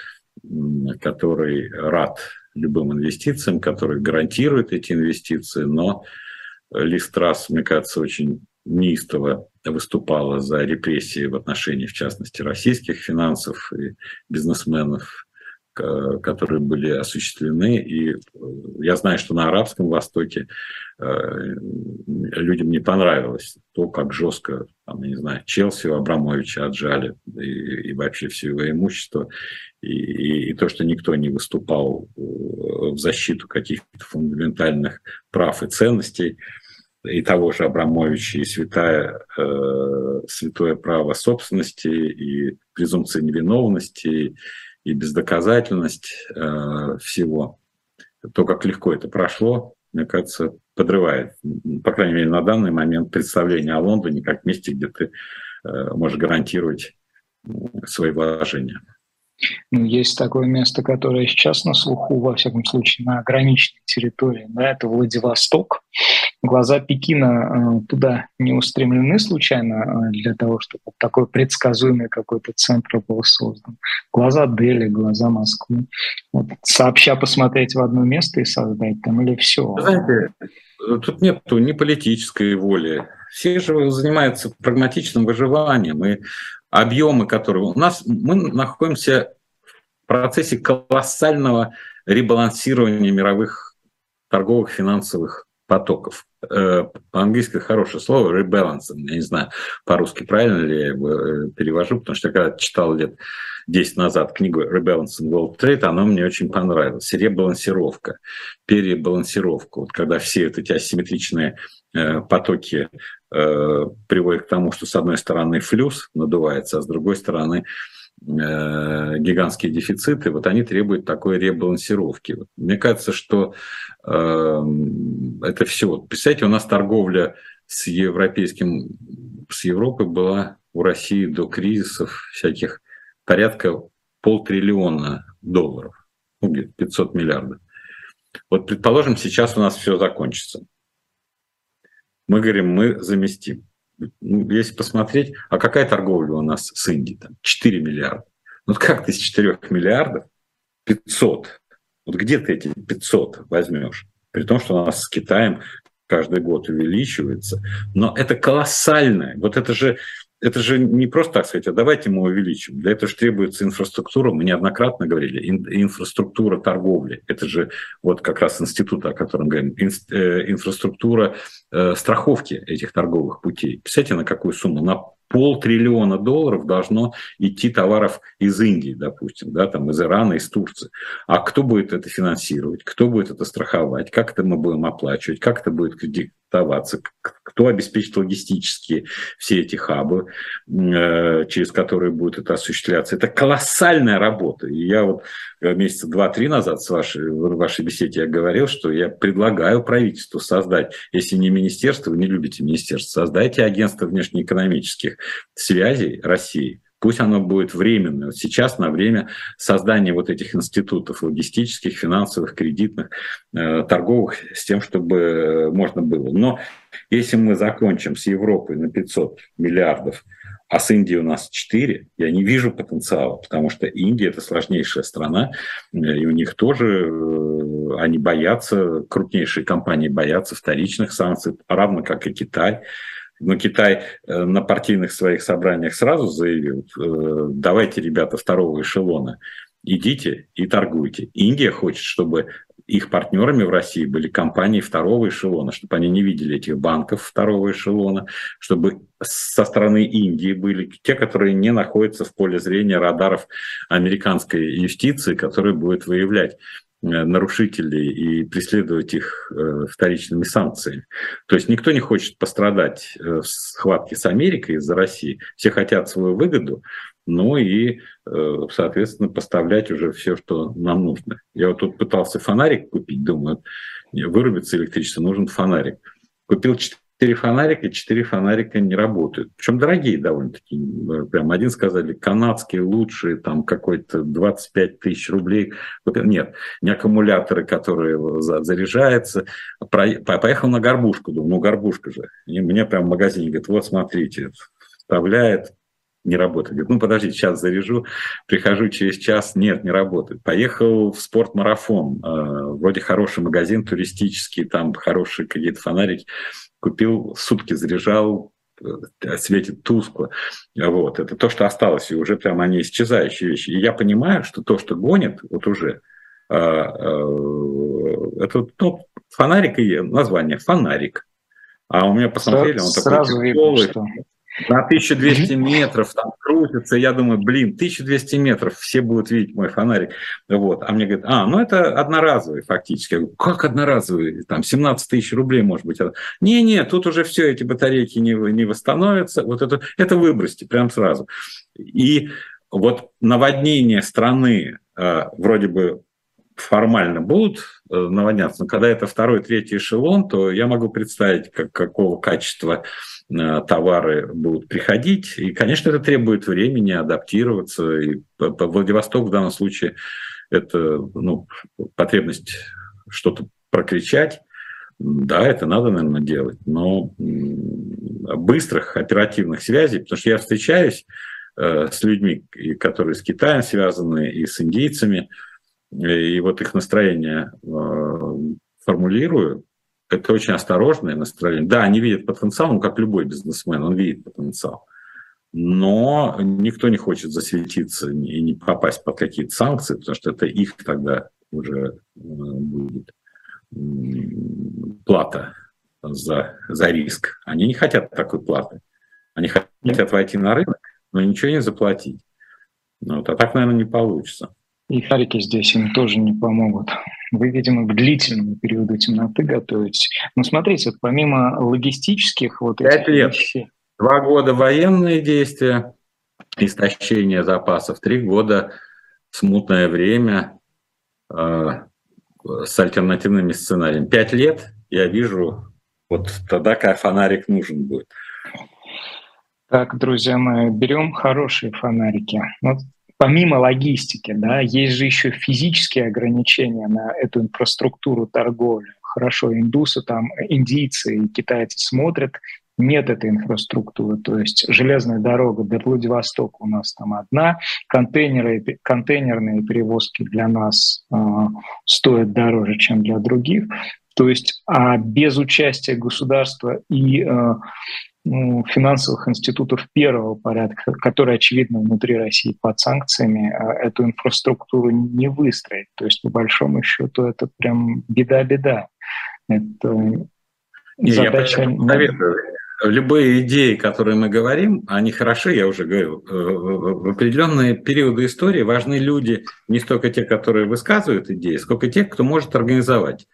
который рад любым инвестициям, который гарантирует эти инвестиции, но Листрас, мне кажется, очень неистово выступала за репрессии в отношении, в частности, российских финансов и бизнесменов, которые были осуществлены. И э, я знаю, что на Арабском Востоке э, людям не понравилось то, как жестко, там, не знаю, Челси у Абрамовича отжали и, и вообще все его имущество, и, и, и то, что никто не выступал э, в защиту каких-то фундаментальных прав и ценностей и того же Абрамовича, и святая, э, святое право собственности, и презумпция невиновности, и бездоказательность э, всего. То, как легко это прошло, мне кажется, подрывает, по крайней мере, на данный момент представление о Лондоне как месте, где ты э, можешь гарантировать свои вложения. Ну, есть такое место, которое сейчас на слуху, во всяком случае, на ограниченной территории. Да, это Владивосток. Глаза Пекина э, туда не устремлены случайно э, для того, чтобы такой предсказуемый какой-то центр был создан. Глаза Дели, глаза Москвы. Вот, сообща посмотреть в одно место и создать там или все. Знаете, тут нет ни политической воли. Все же занимаются прагматичным выживанием. И объемы, которые у нас, мы находимся в процессе колоссального ребалансирования мировых торговых финансовых потоков. Э, по-английски хорошее слово rebalance. Я не знаю, по-русски правильно ли я его э, перевожу, потому что я когда читал лет 10 назад книгу Rebalancing World Trade, она мне очень понравилась. Ребалансировка, перебалансировка. Вот когда все вот эти асимметричные э, потоки приводит к тому, что с одной стороны флюс надувается, а с другой стороны э, гигантские дефициты, вот они требуют такой ребалансировки. Мне кажется, что э, это все. Представляете, у нас торговля с европейским, с Европой была у России до кризисов всяких порядка полтриллиона долларов, ну, где-то 500 миллиардов. Вот, предположим, сейчас у нас все закончится мы говорим, мы заместим. Ну, если посмотреть, а какая торговля у нас с Индией? Там 4 миллиарда. Ну как ты с 4 миллиардов 500? Вот где ты эти 500 возьмешь? При том, что у нас с Китаем каждый год увеличивается. Но это колоссальное. Вот это же это же не просто так сказать, а давайте мы увеличим. Для этого же требуется инфраструктура. Мы неоднократно говорили, инфраструктура торговли. Это же вот как раз институт, о котором говорим, э, инфраструктура э, страховки этих торговых путей. Представляете, на какую сумму? На полтриллиона долларов должно идти товаров из Индии, допустим, да, там из Ирана, из Турции. А кто будет это финансировать? Кто будет это страховать? Как это мы будем оплачивать? Как это будет кредитоваться? Кто обеспечит логистические все эти хабы, э, через которые будет это осуществляться? Это колоссальная работа. И я вот месяца два-три назад с вашей, в вашей беседе я говорил, что я предлагаю правительству создать, если не министерство, вы не любите министерство, создайте агентство внешнеэкономических связей России, Пусть оно будет временное. Вот сейчас на время создания вот этих институтов логистических, финансовых, кредитных, э, торговых, с тем, чтобы э, можно было. Но если мы закончим с Европой на 500 миллиардов, а с Индией у нас 4, я не вижу потенциала, потому что Индия – это сложнейшая страна, э, и у них тоже, э, они боятся, крупнейшие компании боятся вторичных санкций, равно как и Китай. Но Китай э, на партийных своих собраниях сразу заявил, давайте, ребята, второго эшелона, идите и торгуйте. Индия хочет, чтобы их партнерами в России были компании второго эшелона, чтобы они не видели этих банков второго эшелона, чтобы со стороны Индии были те, которые не находятся в поле зрения радаров американской юстиции, которая будет выявлять э, нарушителей и преследовать их э, вторичными санкциями. То есть никто не хочет пострадать э, в схватке с Америкой из-за России. Все хотят свою выгоду, ну и, э, соответственно, поставлять уже все, что нам нужно. Я вот тут пытался фонарик купить, думаю, вырубится электричество, нужен фонарик. Купил четыре фонарика, четыре фонарика не работают. Причем дорогие довольно-таки. Прям один сказали, канадские лучшие, там какой-то 25 тысяч рублей. Нет, не аккумуляторы, которые заряжаются. Поехал на горбушку, думаю, ну горбушка же. И мне прям в магазине говорит, вот смотрите, вставляет не работает. Говорит, ну подождите, сейчас заряжу, прихожу через час, нет, не работает. Поехал в спортмарафон, э, вроде хороший магазин туристический, там хорошие какие-то фонарики, купил, сутки заряжал, э, светит тускло. Вот. Это то, что осталось, и уже прям они исчезающие вещи. И я понимаю, что то, что гонит, вот уже, э, это ну, фонарик и название фонарик. А у меня посмотрели, он Сразу такой видно, что на 1200 метров там крутится, я думаю, блин, 1200 метров, все будут видеть мой фонарик. Вот. А мне говорят, а, ну это одноразовый фактически. Я говорю, как одноразовый? Там 17 тысяч рублей может быть. Не-не, тут уже все, эти батарейки не, не восстановятся. Вот это, это выбросьте прям сразу. И вот наводнение страны э, вроде бы формально будут э, наводняться, но когда это второй, третий эшелон, то я могу представить, как, какого качества Э, товары будут приходить. И, конечно, это требует времени адаптироваться. И Владивосток в данном случае это ну, потребность что-то прокричать. Да, это надо, наверное, делать, но быстрых оперативных связей, потому что я встречаюсь э, с людьми, которые с Китаем связаны, и с индейцами, и вот их настроение э, формулирую, это очень осторожное настроение. Да, они видят потенциал, ну, как любой бизнесмен, он видит потенциал. Но никто не хочет засветиться и не попасть под какие-то санкции, потому что это их тогда уже э, будет плата за, за риск. Они не хотят такой платы. Они хотят войти на рынок, но ничего не заплатить. Вот, а так, наверное, не получится. И шарики здесь им тоже не помогут. Вы, видимо, к длительному периоду темноты готовитесь. Но смотрите, вот помимо логистических вот Пять лет. Вещей... Два года военные действия, истощение запасов, три года смутное время э, с альтернативными сценариями. Пять лет я вижу, вот тогда как фонарик нужен будет. Так, друзья мои, берем хорошие фонарики. Вот помимо логистики, да, есть же еще физические ограничения на эту инфраструктуру торговли. Хорошо, индусы там, индийцы и китайцы смотрят, нет этой инфраструктуры, то есть железная дорога до Владивостока у нас там одна, контейнеры, контейнерные перевозки для нас э, стоят дороже, чем для других, то есть а без участия государства и э, ну, финансовых институтов первого порядка, которые, очевидно, внутри России под санкциями, а, эту инфраструктуру не выстроить. То есть, по большому счету, это прям беда-беда. Это задача... Я советую. Любые идеи, которые мы говорим, они хороши, я уже говорил. Э, в определенные периоды истории важны люди, не столько те, которые высказывают идеи, сколько те, кто может организовать.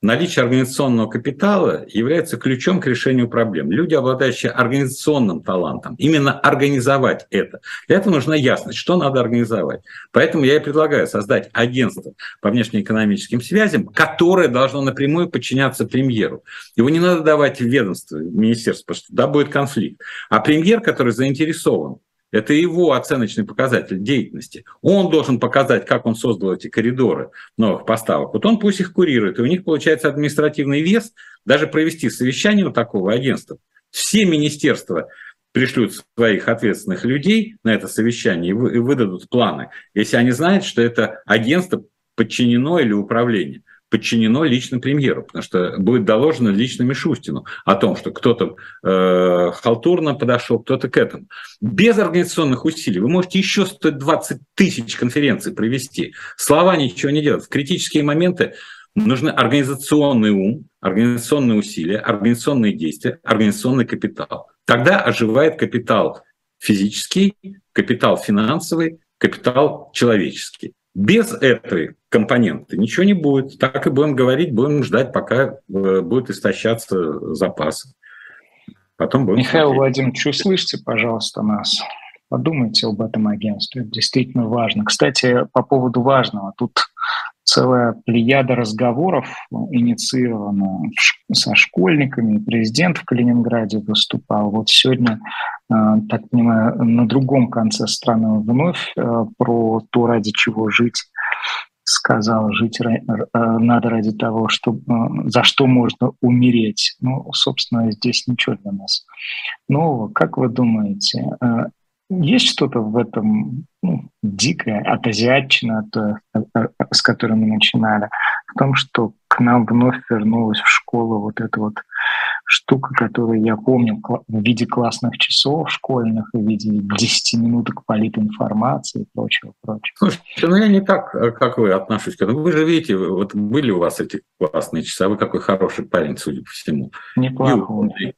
Наличие организационного капитала является ключом к решению проблем. Люди, обладающие организационным талантом, именно организовать это. Для этого нужна ясность, что надо организовать. Поэтому я и предлагаю создать агентство по внешнеэкономическим связям, которое должно напрямую подчиняться премьеру. Его не надо давать в ведомство, в министерство, потому что да, будет конфликт. А премьер, который заинтересован это его оценочный показатель деятельности. Он должен показать, как он создал эти коридоры новых поставок. Вот он пусть их курирует, и у них получается административный вес даже провести совещание у такого агентства. Все министерства пришлют своих ответственных людей на это совещание и выдадут планы, если они знают, что это агентство подчинено или управление. Подчинено лично премьеру, потому что будет доложено лично Мишустину о том, что кто-то э, халтурно подошел, кто-то к этому. Без организационных усилий вы можете еще 120 тысяч конференций провести. Слова ничего не делают. В критические моменты нужны организационный ум, организационные усилия, организационные действия, организационный капитал. Тогда оживает капитал физический, капитал финансовый, капитал человеческий. Без этой компоненты ничего не будет. Так и будем говорить, будем ждать, пока э, будет истощаться запасы. Потом будем Михаил смотреть. Владимирович, услышьте, пожалуйста, нас. Подумайте об этом агентстве. Это действительно важно. Кстати, по поводу важного. Тут целая плеяда разговоров инициирована со школьниками. Президент в Калининграде выступал. Вот сегодня, э, так понимаю, на другом конце страны вновь э, про то, ради чего жить сказал, жить э, надо ради того, что, за что можно умереть. Ну, собственно, здесь ничего для нас. Ну, как вы думаете, есть что-то в этом ну, дикое от азиатчины, от, э, э, с которой мы начинали, в том, что к нам вновь вернулась в школу вот эта вот штука, которую я помню в виде классных часов школьных, в виде 10 минуток политинформации и прочего, прочего. Слушайте, ну я не так, э, как вы отношусь к этому. Вы же видите, вот были у вас эти классные часы, а вы какой хороший парень, судя по всему. Неплохой.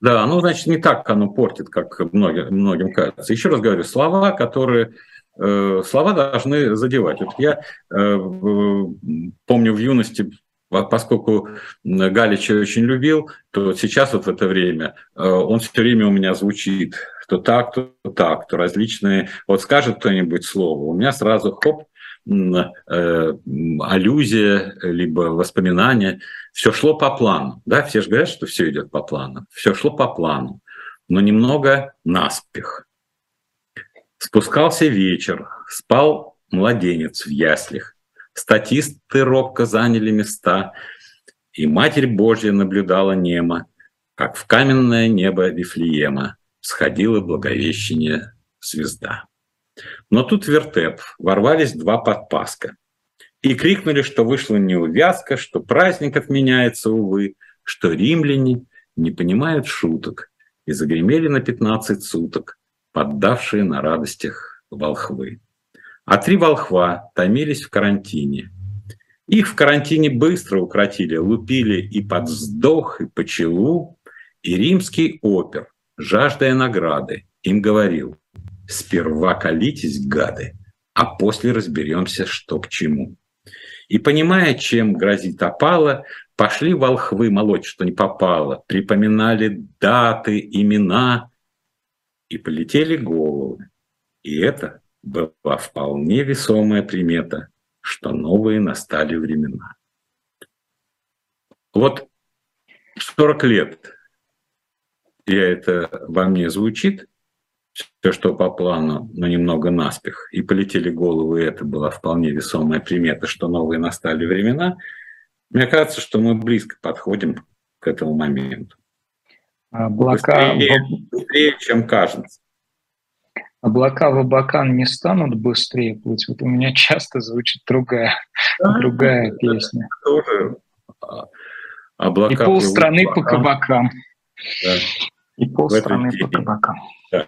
Да, ну, значит, не так оно портит, как многим, многим кажется. Еще раз говорю, слова, которые э, слова должны задевать. Вот я э, помню в юности, поскольку Галича очень любил, то сейчас вот в это время э, он все время у меня звучит, то так, то так, то различные. Вот скажет кто-нибудь слово, у меня сразу хоп, Э, аллюзия, либо воспоминания. Все шло по плану. Да, все же говорят, что все идет по плану. Все шло по плану, но немного наспех. Спускался вечер, спал младенец в яслях. Статисты робко заняли места, и Матерь Божья наблюдала немо, как в каменное небо Вифлеема сходила благовещение звезда. Но тут вертеп ворвались два подпаска и крикнули, что вышла неувязка, что праздник отменяется, увы, что римляне не понимают шуток и загремели на 15 суток, поддавшие на радостях волхвы. А три волхва томились в карантине. Их в карантине быстро укротили, лупили и под вздох, и по челу, и римский опер, жаждая награды, им говорил, Сперва колитесь, гады, а после разберемся, что к чему. И понимая, чем грозит опала, пошли волхвы молоть, что не попало, припоминали даты, имена, и полетели головы. И это была вполне весомая примета, что новые настали времена. Вот 40 лет, и это во мне звучит, все, что по плану, но немного наспех, и полетели головы, и это была вполне весомая примета, что новые настали времена, мне кажется, что мы близко подходим к этому моменту. Облака... Быстрее, быстрее, чем кажется. Облака в Абакан не станут быстрее плыть. Вот у меня часто звучит другая, да, другая песня. Тоже а, облака И полстраны по кабакам. Да. И полстраны по кабакам. Да.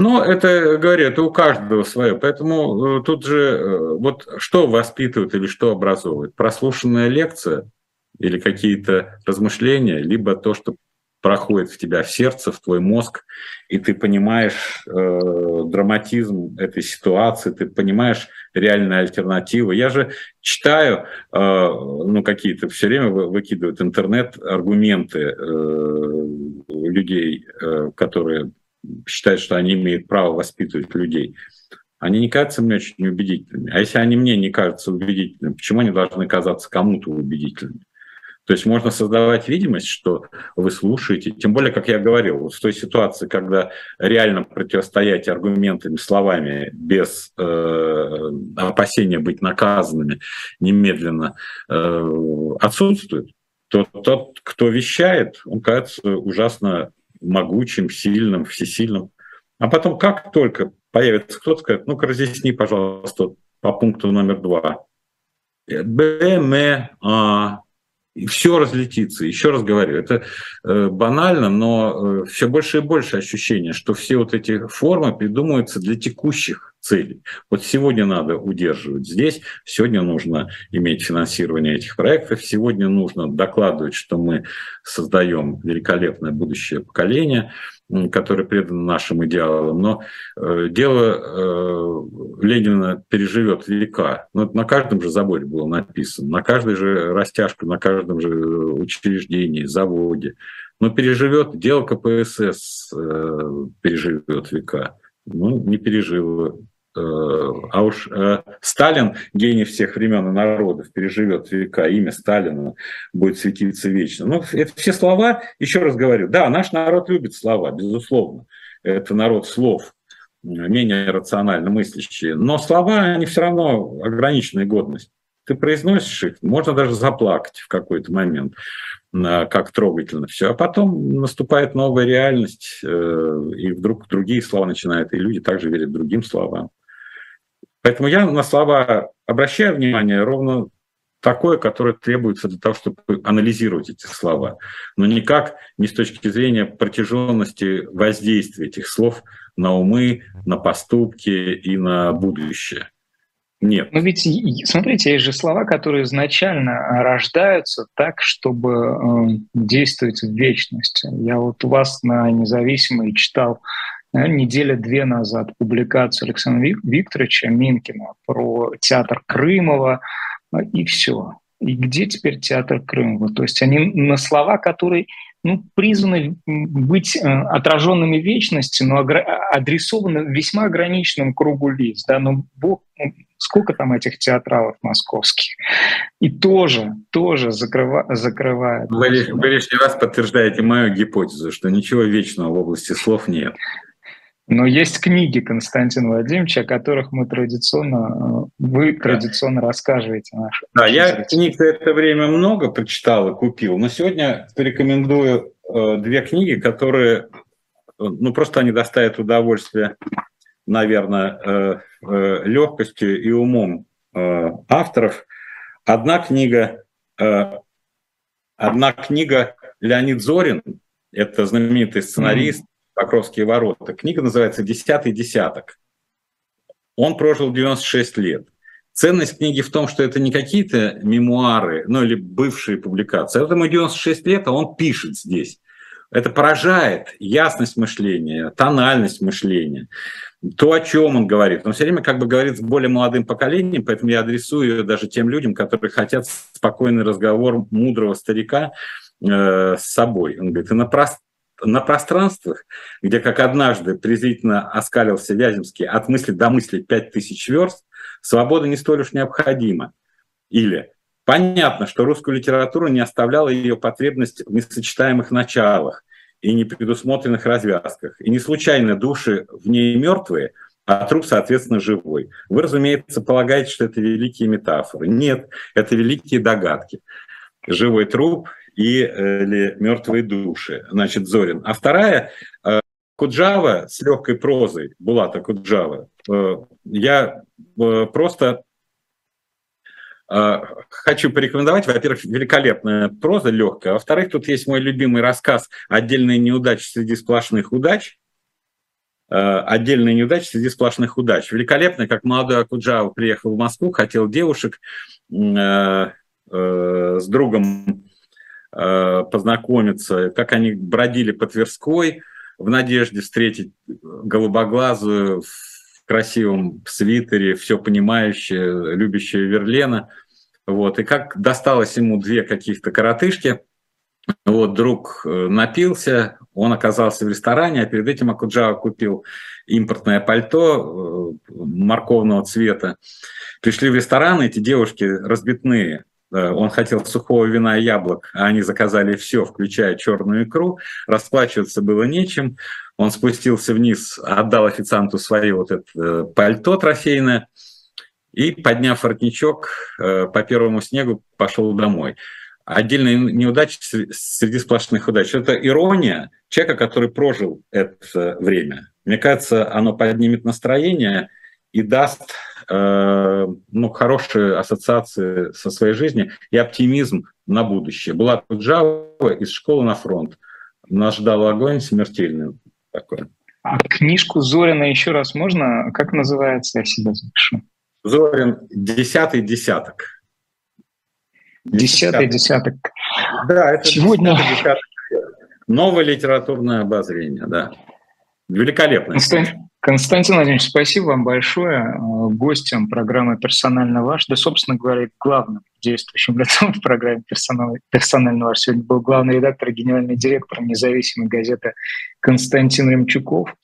Но это, говорю, это у каждого свое. Поэтому э, тут же э, вот что воспитывает или что образовывает? Прослушанная лекция или какие-то размышления, либо то, что проходит в тебя в сердце, в твой мозг, и ты понимаешь э, драматизм этой ситуации, ты понимаешь реальные альтернативы. Я же читаю, э, ну какие-то все время выкидывают интернет аргументы э, людей, э, которые считают, что они имеют право воспитывать людей, они не кажутся мне очень убедительными. А если они мне не кажутся убедительными, почему они должны казаться кому-то убедительными? То есть можно создавать видимость, что вы слушаете, тем более, как я говорил, вот в той ситуации, когда реально противостоять аргументами, словами без э, опасения быть наказанными немедленно э, отсутствует, то тот, кто вещает, он кажется ужасно могучим, сильным, всесильным. А потом, как только появится кто-то, скажет, ну-ка разъясни, пожалуйста, по пункту номер два. Б, М, А, и все разлетится. Еще раз говорю, это э, банально, но э, все больше и больше ощущение, что все вот эти формы придумываются для текущих целей. Вот сегодня надо удерживать здесь, сегодня нужно иметь финансирование этих проектов, сегодня нужно докладывать, что мы создаем великолепное будущее поколение, которое предано нашим идеалам. Но э, дело э, Ленина переживет века. Но на каждом же заборе было написано, на каждой же растяжке, на каждом же учреждении, заводе. Но переживет, дело КПСС э, переживет века. Ну, не пережило Э, а уж э, Сталин, гений всех времен и народов, переживет века, имя Сталина будет светиться вечно. Ну, это все слова, еще раз говорю, да, наш народ любит слова, безусловно. Это народ слов, менее рационально мыслящие. Но слова, они все равно ограниченной годности. Ты произносишь их, можно даже заплакать в какой-то момент, как трогательно все. А потом наступает новая реальность, э, и вдруг другие слова начинают, и люди также верят другим словам. Поэтому я на слова обращаю внимание ровно такое, которое требуется для того, чтобы анализировать эти слова, но никак не с точки зрения протяженности воздействия этих слов на умы, на поступки и на будущее. Нет. Но ведь, смотрите, есть же слова, которые изначально рождаются так, чтобы э, действовать в вечности. Я вот у вас на независимой читал неделя-две назад публикацию Александра Викторовича Минкина про театр Крымова, а, и все. И где теперь театр Крымова? То есть они на слова, которые ну, призваны быть э, отраженными вечности, но адресованы весьма ограниченным кругу лиц. Да? Но Бог, ну, сколько там этих театралов московских? И тоже, тоже закрыва, закрывает. Вы, вы лишний раз подтверждаете мою гипотезу, что ничего вечного в области слов нет. Но есть книги Константина Владимировича, о которых мы традиционно, э, вы традиционно рассказываете нашим. Да, я книг за это время много прочитал и купил, но сегодня порекомендую э, две книги, которые, э, ну просто они доставят удовольствие, наверное, легкостью и умом авторов. Одна книга, одна книга Леонид Зорин, это знаменитый сценарист, Покровские ворота. Книга называется «Десятый десяток». Он прожил 96 лет. Ценность книги в том, что это не какие-то мемуары, ну или бывшие публикации. Это ему 96 лет, а он пишет здесь. Это поражает ясность мышления, тональность мышления, то, о чем он говорит. Он все время как бы говорит с более молодым поколением, поэтому я адресую ее даже тем людям, которые хотят спокойный разговор мудрого старика э, с собой. Он говорит, и на, прост, на пространствах, где, как однажды презрительно оскалился Вяземский, от мысли до мысли 5000 верст, свобода не столь уж необходима. Или понятно, что русскую литературу не оставляла ее потребность в несочетаемых началах и непредусмотренных развязках. И не случайно души в ней мертвые, а труп, соответственно, живой. Вы, разумеется, полагаете, что это великие метафоры. Нет, это великие догадки. Живой труп или «Мертвые души», значит, Зорин. А вторая э, Куджава с легкой прозой, Булата Куджава. Э, я просто хочу порекомендовать, во-первых, великолепная проза легкая, во-вторых, тут есть мой любимый рассказ «Отдельные неудачи среди сплошных удач», отдельные неудачи среди сплошных удач. Великолепно, как молодой Акуджава приехал в Москву, хотел девушек с другом Э, познакомиться, как они бродили по Тверской в надежде встретить голубоглазую в красивом свитере, все понимающее, любящее Верлена. Вот. И как досталось ему две каких-то коротышки, вот друг э, напился, он оказался в ресторане, а перед этим Акуджава купил импортное пальто э, морковного цвета. Пришли в ресторан, эти девушки разбитные, Э, он хотел сухого вина и яблок, а они заказали все, включая черную икру. Расплачиваться было нечем. Он спустился вниз, отдал официанту свое вот это э, пальто трофейное и, подняв воротничок, э, по первому снегу пошел домой. Отдельные неудачи среди сплошных удач. Это ирония человека, который прожил это время. Мне кажется, оно поднимет настроение и даст э, ну, хорошие ассоциации со своей жизнью и оптимизм на будущее. Была Джава из школы на фронт. Нас ждал огонь смертельный такой. А книжку Зорина еще раз можно? Как называется? Я себя запишу. Зорин «Десятый десяток». Десятый десяток. Да, это Сегодня... десяток. Новое литературное обозрение, да. Великолепно. Константин, Константин Владимирович, спасибо вам большое. Э, гостем программы «Персонально ваш», да, собственно говоря, главным действующим лицом в программе «Персонально ваш» сегодня был главный редактор и генеральный директор независимой газеты Константин Ремчуков.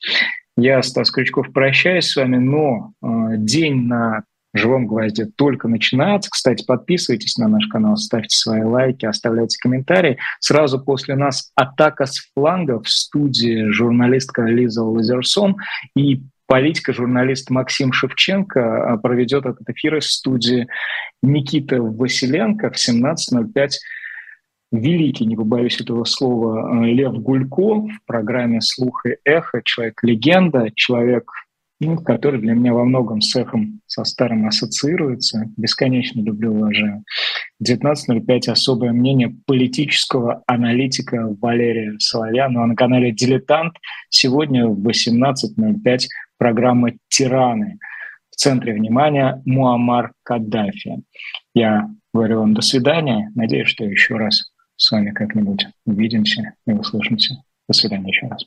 Я, Стас Крючков, прощаюсь с вами, но э, день на живом гвозде только начинается. Кстати, подписывайтесь на наш канал, ставьте свои лайки, оставляйте комментарии. Сразу после нас атака с фланга в студии журналистка Лиза Лазерсон и политика-журналист Максим Шевченко а, проведет этот эфир из студии Никита Василенко в 17.05 великий, не побоюсь этого слова, Лев Гулько в программе «Слух и эхо», человек-легенда, человек ну, который для меня во многом с эхом, со старым ассоциируется. Бесконечно люблю, уважаю. 19.05 особое мнение политического аналитика Валерия Соловья. Ну а на канале «Дилетант» сегодня в 18.05 программа «Тираны». В центре внимания Муаммар Каддафи. Я говорю вам до свидания. Надеюсь, что еще раз с вами как-нибудь увидимся и услышимся. До свидания еще раз.